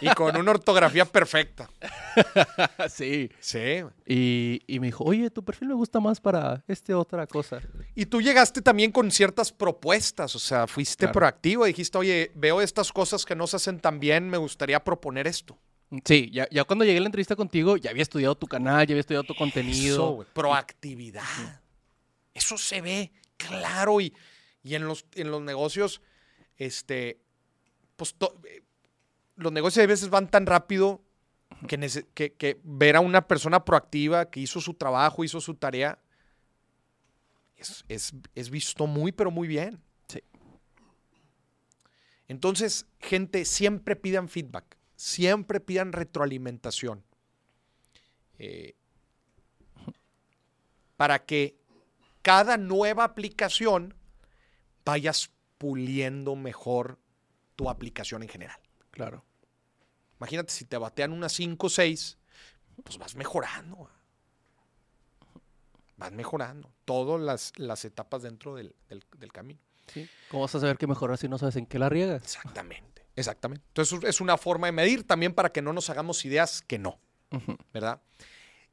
y con una ortografía perfecta. <laughs> sí. Sí. Y, y me dijo, oye, tu perfil me gusta más para este otra cosa. Y tú llegaste también con ciertas propuestas, o sea, fuiste Claro. proactivo, dijiste, oye, veo estas cosas que no se hacen tan bien, me gustaría proponer esto. Sí, ya, ya cuando llegué a la entrevista contigo, ya había estudiado tu canal, ya había estudiado tu contenido. Eso, güey, proactividad. Eso se ve claro y, y en, los, en los negocios, este, pues to- eh, los negocios a veces van tan rápido que, nece- que, que ver a una persona proactiva que hizo su trabajo, hizo su tarea, es, es- es visto muy, pero muy bien. Sí. Entonces, gente, siempre pidan feedback, siempre pidan retroalimentación. Eh, para que cada nueva aplicación vayas puliendo mejor tu aplicación en general. Claro. Imagínate si te batean unas 5 o 6, pues vas mejorando. Vas mejorando todas las, las etapas dentro del, del- del camino. Sí. ¿Cómo vas a saber que mejorar si no sabes en qué la riegas? Exactamente, exactamente. Entonces es una forma de medir también para que no nos hagamos ideas que no. ¿verdad?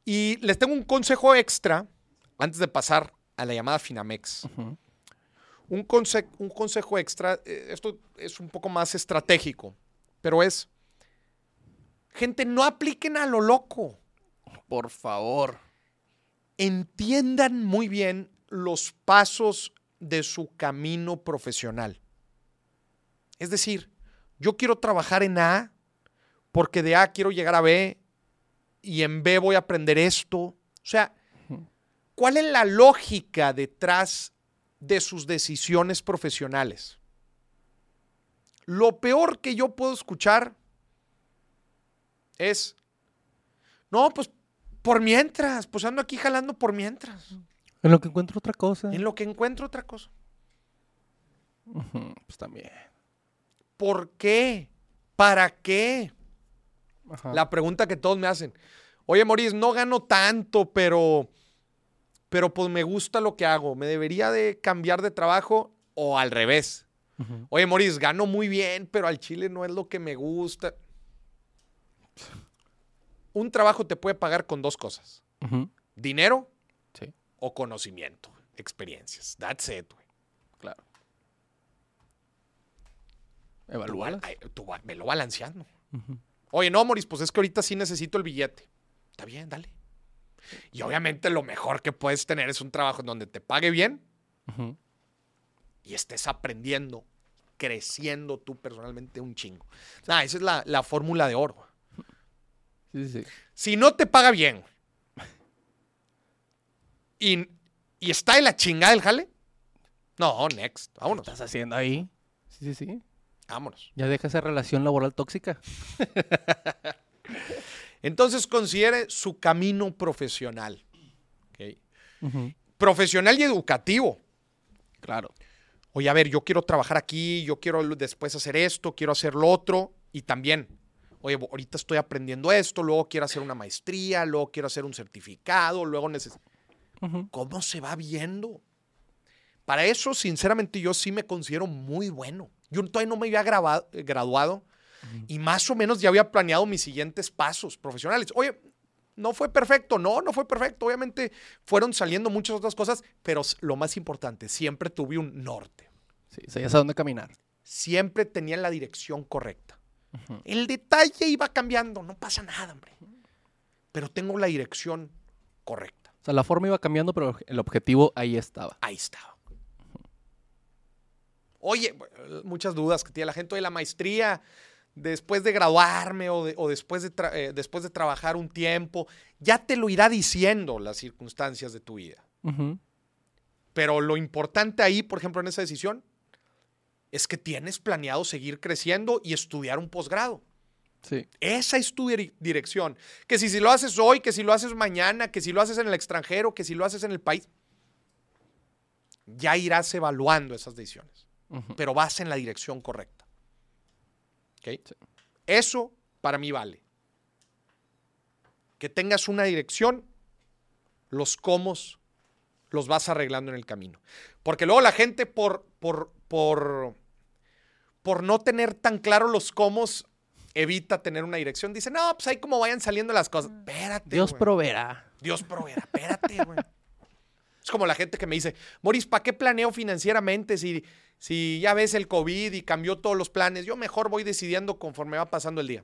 Y les tengo un consejo extra antes de pasar a la llamada Finamex. Un, conse- un consejo extra, eh, esto es un poco más estratégico, pero es, gente, no apliquen a lo loco. Por favor. Entiendan muy bien los pasos de su camino profesional. Es decir, yo quiero trabajar en A porque de A quiero llegar a B y en B voy a aprender esto. O sea, ¿cuál es la lógica detrás de sus decisiones profesionales? Lo peor que yo puedo escuchar es, no, pues por mientras, pues ando aquí jalando por mientras, En lo que encuentro otra cosa. en lo que encuentro otra cosa. Pues también. ¿Por qué? ¿Para qué? Ajá. La pregunta que todos me hacen. Oye, Maurice, no gano tanto, pero, pero pues me gusta lo que hago. ¿Me debería de cambiar de trabajo o al revés? Oye, Maurice, gano muy bien, pero al chile no es lo que me gusta. Un trabajo te puede pagar con dos cosas. Dinero Sí, o conocimiento, experiencias. That's it, güey. claro. Tú va- velo balanceando. Oye, no, Moris, pues es que ahorita sí necesito el billete. Está bien, dale. Y obviamente lo mejor que puedes tener es un trabajo en donde te pague bien y estés aprendiendo, creciendo tú personalmente un chingo. Ah, esa es la, la fórmula de oro. Sí, sí. Si no te paga bien y, y está en la chingada el jale, no, next, ¿Qué vámonos, estás haciendo ahí? Sí, sí, sí. vámonos. Ya deja esa relación laboral tóxica. <laughs> Entonces considere su camino profesional. Profesional y educativo. Claro. Oye, a ver, yo quiero trabajar aquí, yo quiero después hacer esto, quiero hacer lo otro. Y también, oye, ahorita estoy aprendiendo esto, luego quiero hacer una maestría, luego quiero hacer un certificado, luego necesito... ¿Cómo se va viendo? Para eso, sinceramente, yo sí me considero muy bueno. Yo todavía no me había grabado- eh, y más o menos ya había planeado mis siguientes pasos profesionales. Oye, no fue perfecto, no, no fue perfecto. Obviamente fueron saliendo muchas otras cosas, pero lo más importante, siempre tuve un norte. Sí, sabías a dónde caminar. Siempre tenía la dirección correcta. El detalle iba cambiando, no pasa nada, hombre. Pero tengo la dirección correcta. O sea, la forma iba cambiando, pero el objetivo ahí estaba. Ahí estaba. Oye, muchas dudas que tiene la gente de la maestría, después de graduarme o, después, de eh, después de trabajar un tiempo, ya te lo irá diciendo las circunstancias de tu vida. Pero lo importante ahí, por ejemplo, en esa decisión, es que tienes planeado seguir creciendo y estudiar un posgrado. Sí. Esa es tu dirección. Que si, si lo haces hoy, que si lo haces mañana, que si lo haces en el extranjero, que si lo haces en el país, ya irás evaluando esas decisiones. Pero vas en la dirección correcta. Eso para mí vale. Que tengas una dirección, los cómo los vas arreglando en el camino. Porque luego la gente por, por, por, por no tener tan claro los cómo evita tener una dirección. Dice, no, pues ahí como vayan saliendo las cosas. Espérate. Dios proveerá. Dios proveerá. Espérate, güey. Es como la gente que me dice, Moris, ¿para qué planeo financieramente si, si ya ves el COVID y cambió todos los planes? Yo mejor voy decidiendo conforme va pasando el día.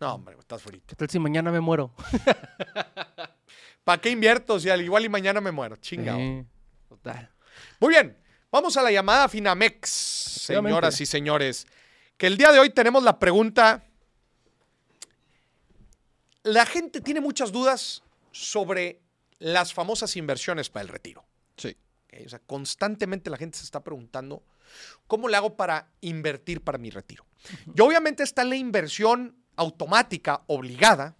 No, hombre, estás frito. ¿Qué tal si mañana me muero? <laughs> ¿Para qué invierto si al igual y mañana me muero? Chingado. total. Muy bien, vamos a la llamada Finamex, señoras y señores que el día de hoy tenemos la pregunta. La gente tiene muchas dudas sobre las famosas inversiones para el retiro. Sí. O sea, constantemente la gente se está preguntando, ¿cómo le hago para invertir para mi retiro? Y obviamente está la inversión automática obligada,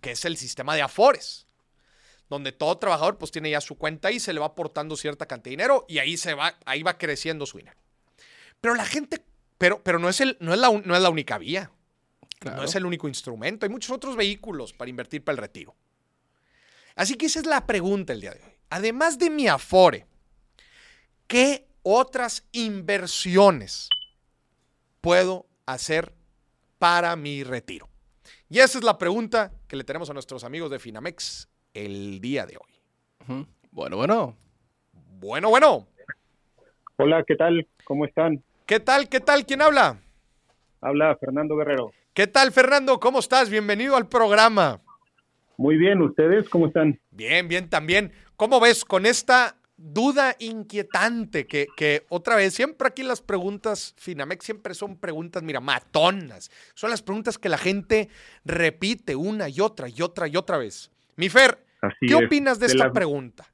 que es el sistema de Afores, donde todo trabajador pues tiene ya su cuenta y se le va aportando cierta cantidad de dinero y ahí se va, ahí va creciendo su dinero. Pero la gente pero, pero no, es el, no, es la, no es la única vía. No es el único instrumento. Hay muchos otros vehículos para invertir para el retiro. Así que esa es la pregunta el día de hoy. Además de mi Afore, ¿qué otras inversiones puedo hacer para mi retiro? Y esa es la pregunta que le tenemos a nuestros amigos de Finamex el día de hoy. Bueno, bueno. Bueno, bueno. Hola, ¿qué tal? ¿Cómo están? ¿Qué tal? ¿Qué tal? ¿Quién habla? Habla Fernando Guerrero. ¿Qué tal, Fernando? ¿Cómo estás? Bienvenido al programa. Muy bien, ¿ustedes cómo están? Bien, bien, también. ¿Cómo ves con esta duda inquietante que, que otra vez, siempre aquí las preguntas, Finamex siempre son preguntas, mira, matonas. Son las preguntas que la gente repite una y otra y otra y otra vez. Mi Fer, ¿qué opinas de, esta pregunta?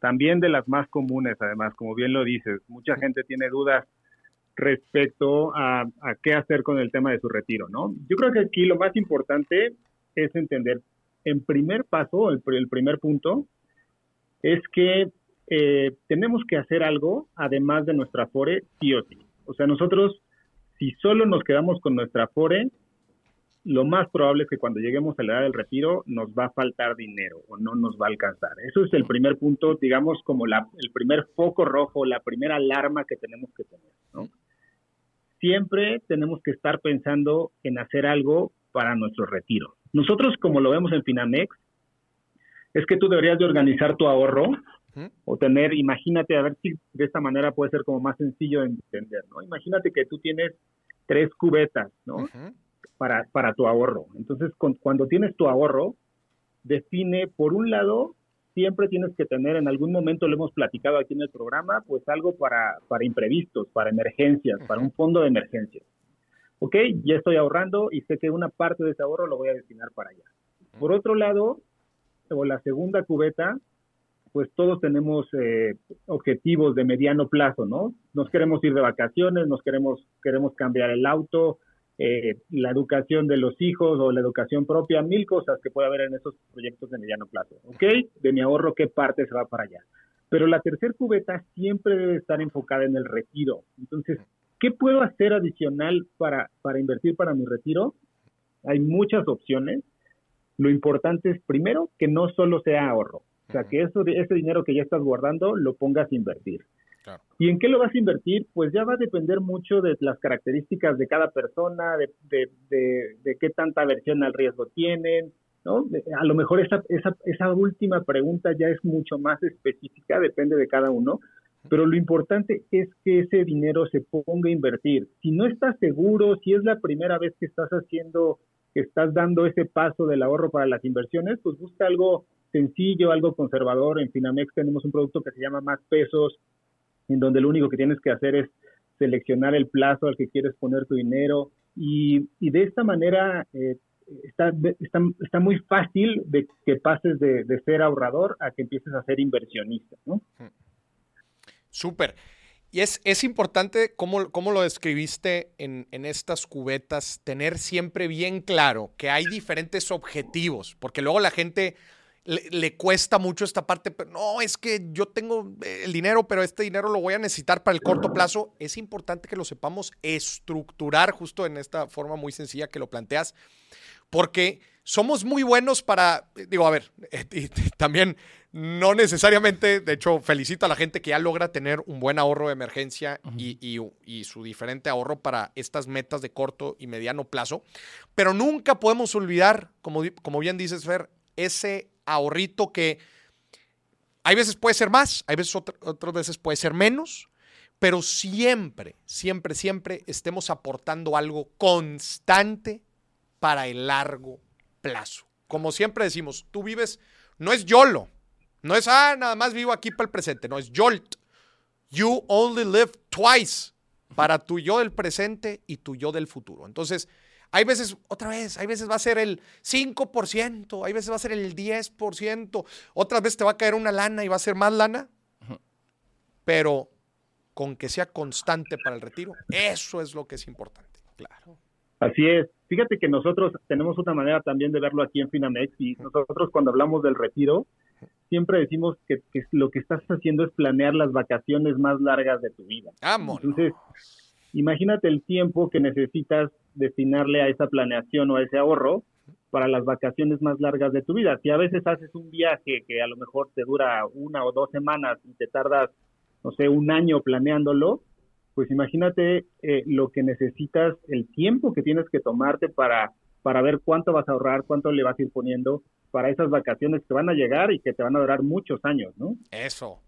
También de las más comunes, además, como bien lo dices. Mucha gente tiene dudas respecto a, qué hacer con el tema de su retiro, ¿no? Yo creo que aquí lo más importante es entender, en primer paso, el, primer punto, es que eh, tenemos que hacer algo además de nuestra FORE, sí o sí. O sea, nosotros, si solo nos quedamos con nuestra FORE, lo más probable es que cuando lleguemos a la edad del retiro nos va a faltar dinero o no nos va a alcanzar. Eso es el primer punto, digamos, como el primer foco rojo, la primera alarma que tenemos que tener. siempre tenemos que estar pensando en hacer algo para nuestro retiro. Nosotros, como lo vemos en Finamex, es que tú deberías de organizar tu ahorro o tener, imagínate, a ver si de esta manera puede ser como más sencillo de entender, ¿no? Imagínate que tú tienes tres cubetas, ¿no? para, para tu ahorro. Entonces, cuando tienes tu ahorro, define, por un lado, siempre tienes que tener, en algún momento lo hemos platicado aquí en el programa, pues algo para, para imprevistos, para emergencias, para un fondo de emergencias. Ok, ya estoy ahorrando y sé que una parte de ese ahorro lo voy a destinar para allá. Por otro lado, o la segunda cubeta, pues todos tenemos eh, objetivos de mediano plazo, ¿no? Nos queremos ir de vacaciones, nos queremos, queremos cambiar el auto, eh, la educación de los hijos o la educación propia, mil cosas que puede haber en esos proyectos de mediano plazo. ¿Ok? De mi ahorro, ¿qué parte se va para allá? Pero la tercera cubeta siempre debe estar enfocada en el retiro. Entonces, ¿qué puedo hacer adicional para, para invertir para mi retiro? Hay muchas opciones. Lo importante es, primero, que no solo sea ahorro. O sea, que eso, ese dinero que ya estás guardando lo pongas a invertir. ¿Y en qué lo vas a invertir? Pues ya va a depender mucho de las características de cada persona, de, de, qué tanta aversión al riesgo tienen, ¿no? A lo mejor esa, esa, esa última pregunta ya es mucho más específica, depende de cada uno, pero lo importante es que ese dinero se ponga a invertir. Si no estás seguro, si es la primera vez que estás haciendo que estás dando ese paso del ahorro para las inversiones, pues busca algo sencillo, algo conservador. En Finamex tenemos un producto que se llama Más Pesos, en donde lo único que tienes que hacer es seleccionar el plazo al que quieres poner tu dinero y, de esta manera eh, está, está, muy fácil de que pases de, ser ahorrador a que empieces a ser inversionista, ¿no? Súper. Y es, es importante, como, lo describiste en, en, estas cubetas, tener siempre bien claro que hay diferentes objetivos, porque luego la gente le, cuesta mucho esta parte, pero no, es que yo tengo el dinero, pero este dinero lo voy a necesitar para el corto plazo. Es importante que lo sepamos estructurar justo en esta forma muy sencilla que lo planteas, porque somos muy buenos para, digo, a ver, <laughs> y, también no necesariamente, de hecho, felicito a la gente que ya logra tener un buen ahorro de emergencia y, y, su diferente ahorro para estas metas de corto y mediano plazo, pero nunca podemos olvidar, como, como bien dices, Fer, ese ahorrito que hay veces puede ser más, hay veces otras veces puede ser menos, pero siempre, siempre, siempre estemos aportando algo constante para el largo plazo. Como siempre decimos, tú vives, no es YOLO, no es, ah, nada más vivo aquí para el presente, no es YOLT. You only live twice para tu yo del presente y tu yo del futuro. Entonces, hay veces, otra vez, hay veces va a ser el 5%, hay veces va a ser el 10%, otras veces te va a caer una lana y va a ser más lana, pero con que sea constante para el retiro, eso es lo que es importante. Claro. Así es. Fíjate que nosotros tenemos otra manera también de verlo aquí en Finamex y nosotros cuando hablamos del retiro, siempre decimos que, lo que estás haciendo es planear las vacaciones más largas de tu vida. Entonces, imagínate el tiempo que necesitas destinarle a esa planeación o a ese ahorro para las vacaciones más largas de tu vida. Si a veces haces un viaje que a lo mejor te dura una o dos semanas y te tardas, no sé, un año planeándolo, pues imagínate eh, lo que necesitas, el tiempo que tienes que tomarte para, para ver cuánto vas a ahorrar, cuánto le vas a ir poniendo para esas vacaciones que van a llegar y que te van a durar muchos años, ¿no? Eso.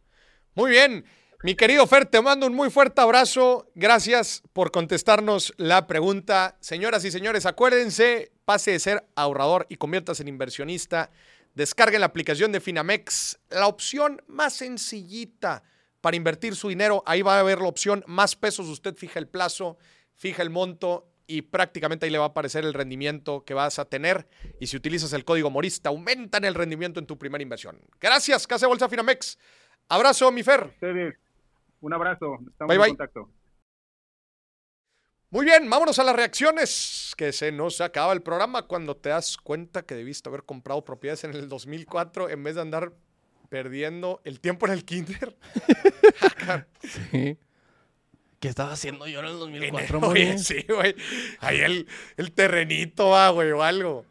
Muy bien. Mi querido Fer, te mando un muy fuerte abrazo. Gracias por contestarnos la pregunta. Señoras y señores, acuérdense, pase de ser ahorrador y conviertas en inversionista. Descarguen la aplicación de Finamex, la opción más sencillita para invertir su dinero. Ahí va a haber la opción más pesos. Usted fija el plazo, fija el monto y prácticamente ahí le va a aparecer el rendimiento que vas a tener. Y si utilizas el código Morista, aumentan el rendimiento en tu primera inversión. Gracias, Casa Bolsa Finamex. Abrazo, mi Fer. Un abrazo. Estamos en contacto. Muy bien, vámonos a las reacciones, que se nos acaba el programa cuando te das cuenta que debiste haber comprado propiedades en el 2004 en vez de andar perdiendo el tiempo en el kinder. sí. ¿Qué estaba haciendo yo en el 2004, güey? Sí, güey. Ahí el, el terrenito va, güey, o algo.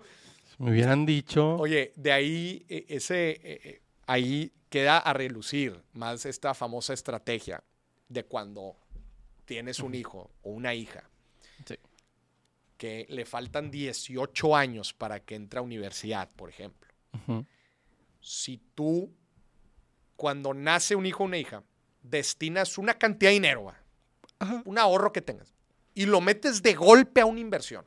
Me hubieran dicho. Oye, de ahí, e, ese, e, e, ahí queda a relucir más esta famosa estrategia de cuando tienes un hijo o una hija que le faltan 18 años para que entre a universidad, por ejemplo. Si tú, cuando nace un hijo o una hija, destinas una cantidad de dinero, un ahorro que tengas, y lo metes de golpe a una inversión,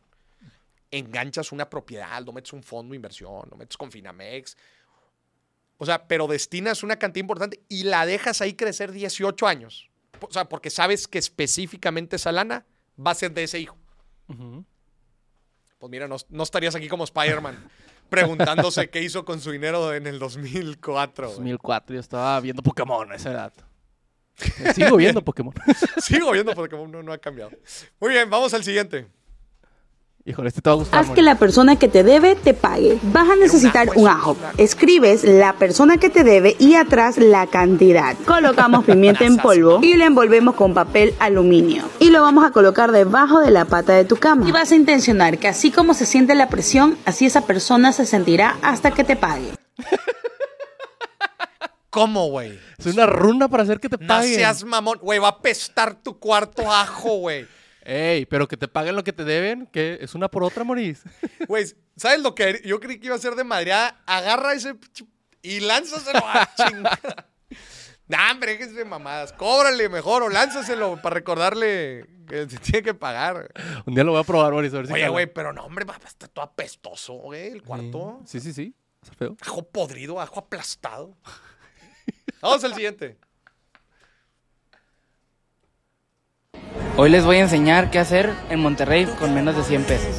enganchas una propiedad, lo metes un fondo de inversión, lo metes con Finamex, o sea, pero destinas una cantidad importante y la dejas ahí crecer 18 años. O sea, porque sabes que específicamente esa lana va a ser de ese hijo. Pues mira, no, estarías aquí como Spider-Man <laughs> preguntándose qué hizo con su dinero en el 2004. 2004, yo estaba viendo Pokémon a esa edad. Sigo viendo Pokémon. <laughs> Sigo viendo Pokémon, no ha cambiado. Muy bien, vamos al siguiente. Híjole, este te va a gustar. Haz que la persona que te debe te pague. Vas a necesitar un ajo. Escribes la persona que te debe y atrás la cantidad. Colocamos pimienta en polvo y lo envolvemos con papel aluminio. Y lo vamos a colocar debajo de la pata de tu cama. Y vas a intencionar que así como se siente la presión, así esa persona se sentirá hasta que te pague. ¿Cómo, güey? Es una runa para hacer que te pague. No seas mamón. Güey, va a pestar tu cuarto ajo, güey. Ey, pero que te paguen lo que te deben, que es una por otra, Moris. <laughs> Güey, ¿sabes lo que yo creí que iba a ser de madreada? Agarra ese y lánzaselo a <laughs> chingada. Nah, hombre, déjense mamadas. Cóbrale mejor o lánzaselo para recordarle que se tiene que pagar. Un día lo voy a probar, Boris. A ver si Oye, güey, pero no, hombre, está todo apestoso, güey, el cuarto. Sí, sí, sí. Está feo. Ajo podrido, ajo aplastado. Vamos al siguiente. Hoy les voy a enseñar qué hacer en Monterrey con menos de 100 pesos.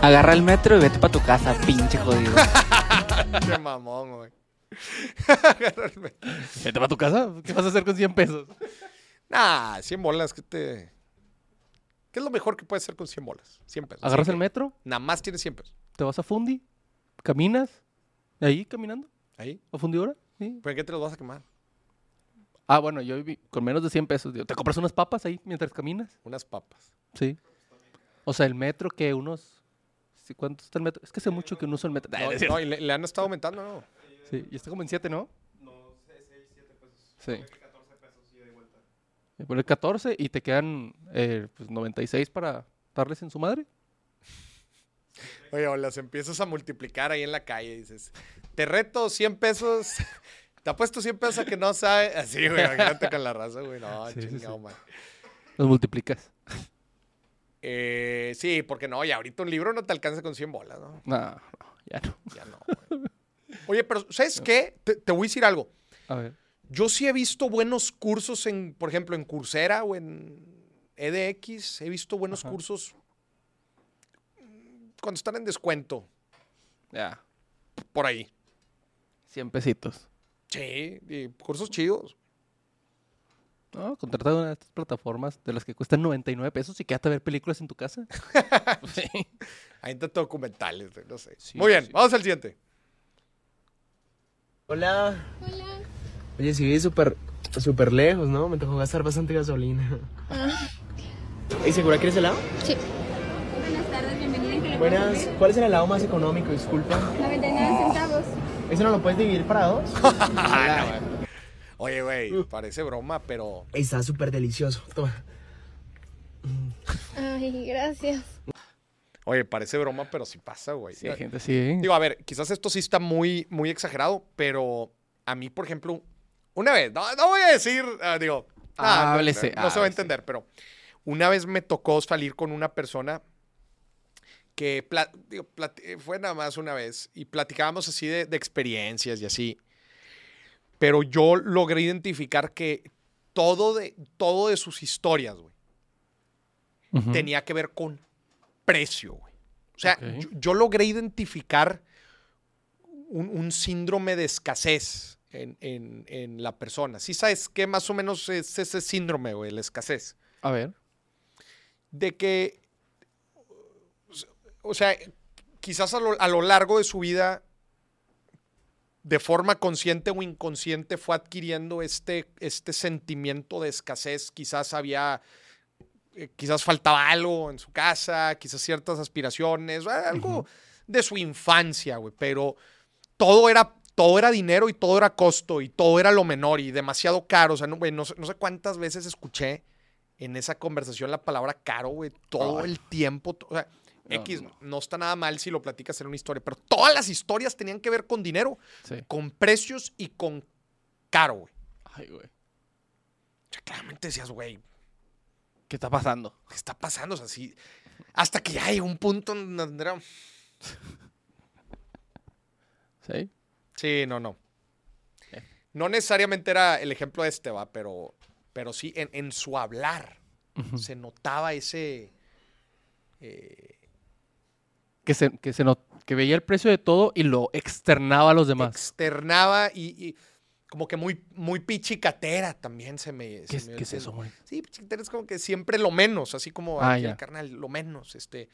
Agarra el metro y vete para tu casa, pinche jodido. <laughs> Qué mamón, güey. <laughs> Vete para tu casa. ¿Qué vas a hacer con 100 pesos? nah, 100 bolas, ¿qué te...? ¿Qué es lo mejor que puedes hacer con 100 bolas? 100 pesos. Agarras el metro, Nada más tienes 100 pesos. te vas a Fundi, caminas, ahí caminando, Ahí. a Fundidora. Sí. ¿Por qué te los vas a quemar? Ah, bueno, yo vi- con menos de 100 pesos. digo, te compras unas papas ahí mientras caminas. Unas papas. Sí. O sea, el metro que unos... sí, ¿Cuánto está el metro? Es que hace mucho que no uso el metro. No, <laughs> no, y le, le han estado aumentando, ¿no? Sí, y está como en 7, ¿no? No, 6, 7 pesos. Sí. Y Poner 14 y te quedan eh, pues 96 para darles en su madre. Oye, o las empiezas a multiplicar ahí en la calle y dices, te reto 100 pesos, te apuesto 100 pesos a que no sabe. <laughs> Así, güey, imagínate con la raza, güey. No, Sí, chingado, sí. man. Los multiplicas. Eh, sí, porque no, y ahorita un libro no te alcanza con 100 bolas, ¿no? No, no, ya no. Ya no. güey. Oye, pero ¿sabes qué? Te, te voy a decir algo. A ver. Yo sí he visto buenos cursos en, por ejemplo, en Coursera o en EDX. He visto buenos Ajá. cursos cuando están en descuento, Ya. por ahí. 100 pesitos. Sí, y cursos chidos. No, contrata una de estas plataformas de las que cuestan 99 pesos y quédate a ver películas en tu casa. <laughs> sí. Ahí está documentales, no sé. Sí, Muy bien, sí. vamos al siguiente. Hola. Hola. Oye, sí, súper súper lejos, ¿no? Me tocó gastar bastante gasolina. ¿Y segura quieres helado? Sí. Buenas tardes, bienvenida. ¿en qué le puedo Buenas. ¿Cuál es el helado más económico? Disculpa. 99 centavos. ¿Eso no lo puedes dividir para dos? <laughs> Oye, güey, parece broma, pero Está súper delicioso. Toma. Ay, gracias. Oye, parece broma, pero sí pasa, güey. Sí, hay gente sí. Digo, a ver, quizás esto sí está muy, muy exagerado, pero a mí, por ejemplo, una vez, no, no voy a decir, ah, digo, ah, no- Háblese, no, no se va a entender, pero una vez me tocó salir con una persona que, digo, plati- fue nada más una vez, y platicábamos así de, de experiencias y así, pero yo logré identificar que todo de, todo de sus historias, güey, tenía que ver con precio, güey. O sea, yo, yo logré identificar un, un síndrome de escasez en, en- en la persona. ¿Sí sabes qué más o menos es ese síndrome, güey, la escasez? A ver. De que, o sea, quizás a lo, a lo largo de su vida, de forma consciente o inconsciente, fue adquiriendo este, este sentimiento de escasez. Quizás había, eh, quizás faltaba algo en su casa, quizás ciertas aspiraciones, algo de su infancia, güey. Pero todo era, todo era dinero y todo era costo y todo era lo menor y demasiado caro. O sea, no, no sé- no sé cuántas veces escuché en esa conversación la palabra caro, güey, todo el tiempo. O sea, No, X, no. no. está nada mal si lo platicas en una historia, pero todas las historias tenían que ver con dinero, Sí. con precios y con caro, güey. Ay, güey. O sea, claramente decías, güey, ¿Qué está pasando? ¿qué está pasando? O sea, sí, hasta que ya hay un punto donde era- <laughs> Sí. Sí, no, no. Eh. No necesariamente era el ejemplo este, va, pero, pero sí, en, en su hablar se notaba ese... eh, Que se, que se que veía el precio de todo y lo externaba a los demás. externaba y, y como que muy, muy pichicatera también se me... se ¿Qué es, me- qué es se- eso, güey? Sí, pichicatera es como que siempre lo menos, así como Ah, aquí el carnal, lo menos, este...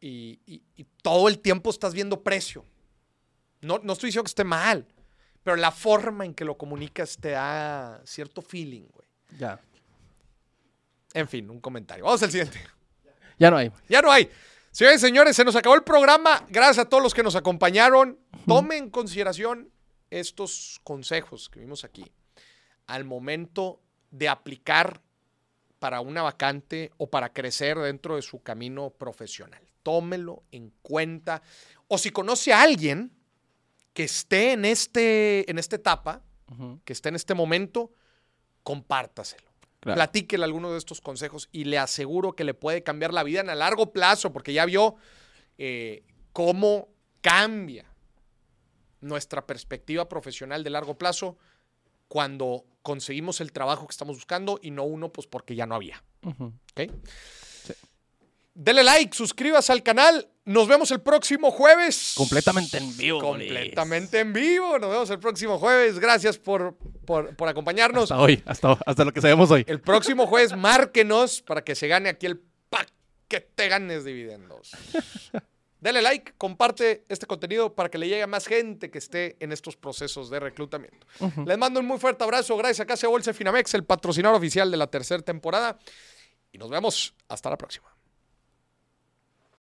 Y, y- y todo el tiempo estás viendo precio. No, no estoy diciendo que esté mal, pero la forma en que lo comunicas te da cierto feeling, güey. Ya. En fin, un comentario. Vamos al siguiente. Ya no hay. Ya no hay. Señores y señores, se nos acabó el programa. Gracias a todos los que nos acompañaron. Tome en consideración estos consejos que vimos aquí al momento de aplicar para una vacante o para crecer dentro de su camino profesional. Tómelo en cuenta. O si conoce a alguien que esté en, este, en esta etapa, que esté en este momento, compártaselo. Claro. Platíquele alguno de estos consejos y le aseguro que le puede cambiar la vida en a largo plazo, porque ya vio eh, cómo cambia nuestra perspectiva profesional de largo plazo cuando conseguimos el trabajo que estamos buscando y no uno, pues porque ya no había. ¿ok? Dele like, suscríbase al canal. Nos vemos el próximo jueves. Completamente en vivo. Completamente en vivo. Nos vemos el próximo jueves. Gracias por, por, por acompañarnos. Hasta hoy, hasta, hasta lo que sabemos hoy. El próximo jueves, márquenos para que se gane aquí el paquete ganes dividendos. Dale like, comparte este contenido para que le llegue a más gente que esté en estos procesos de reclutamiento. Les mando un muy fuerte abrazo. Gracias a Casa Bolsa Finamex, el patrocinador oficial de la tercera temporada. Y nos vemos hasta la próxima.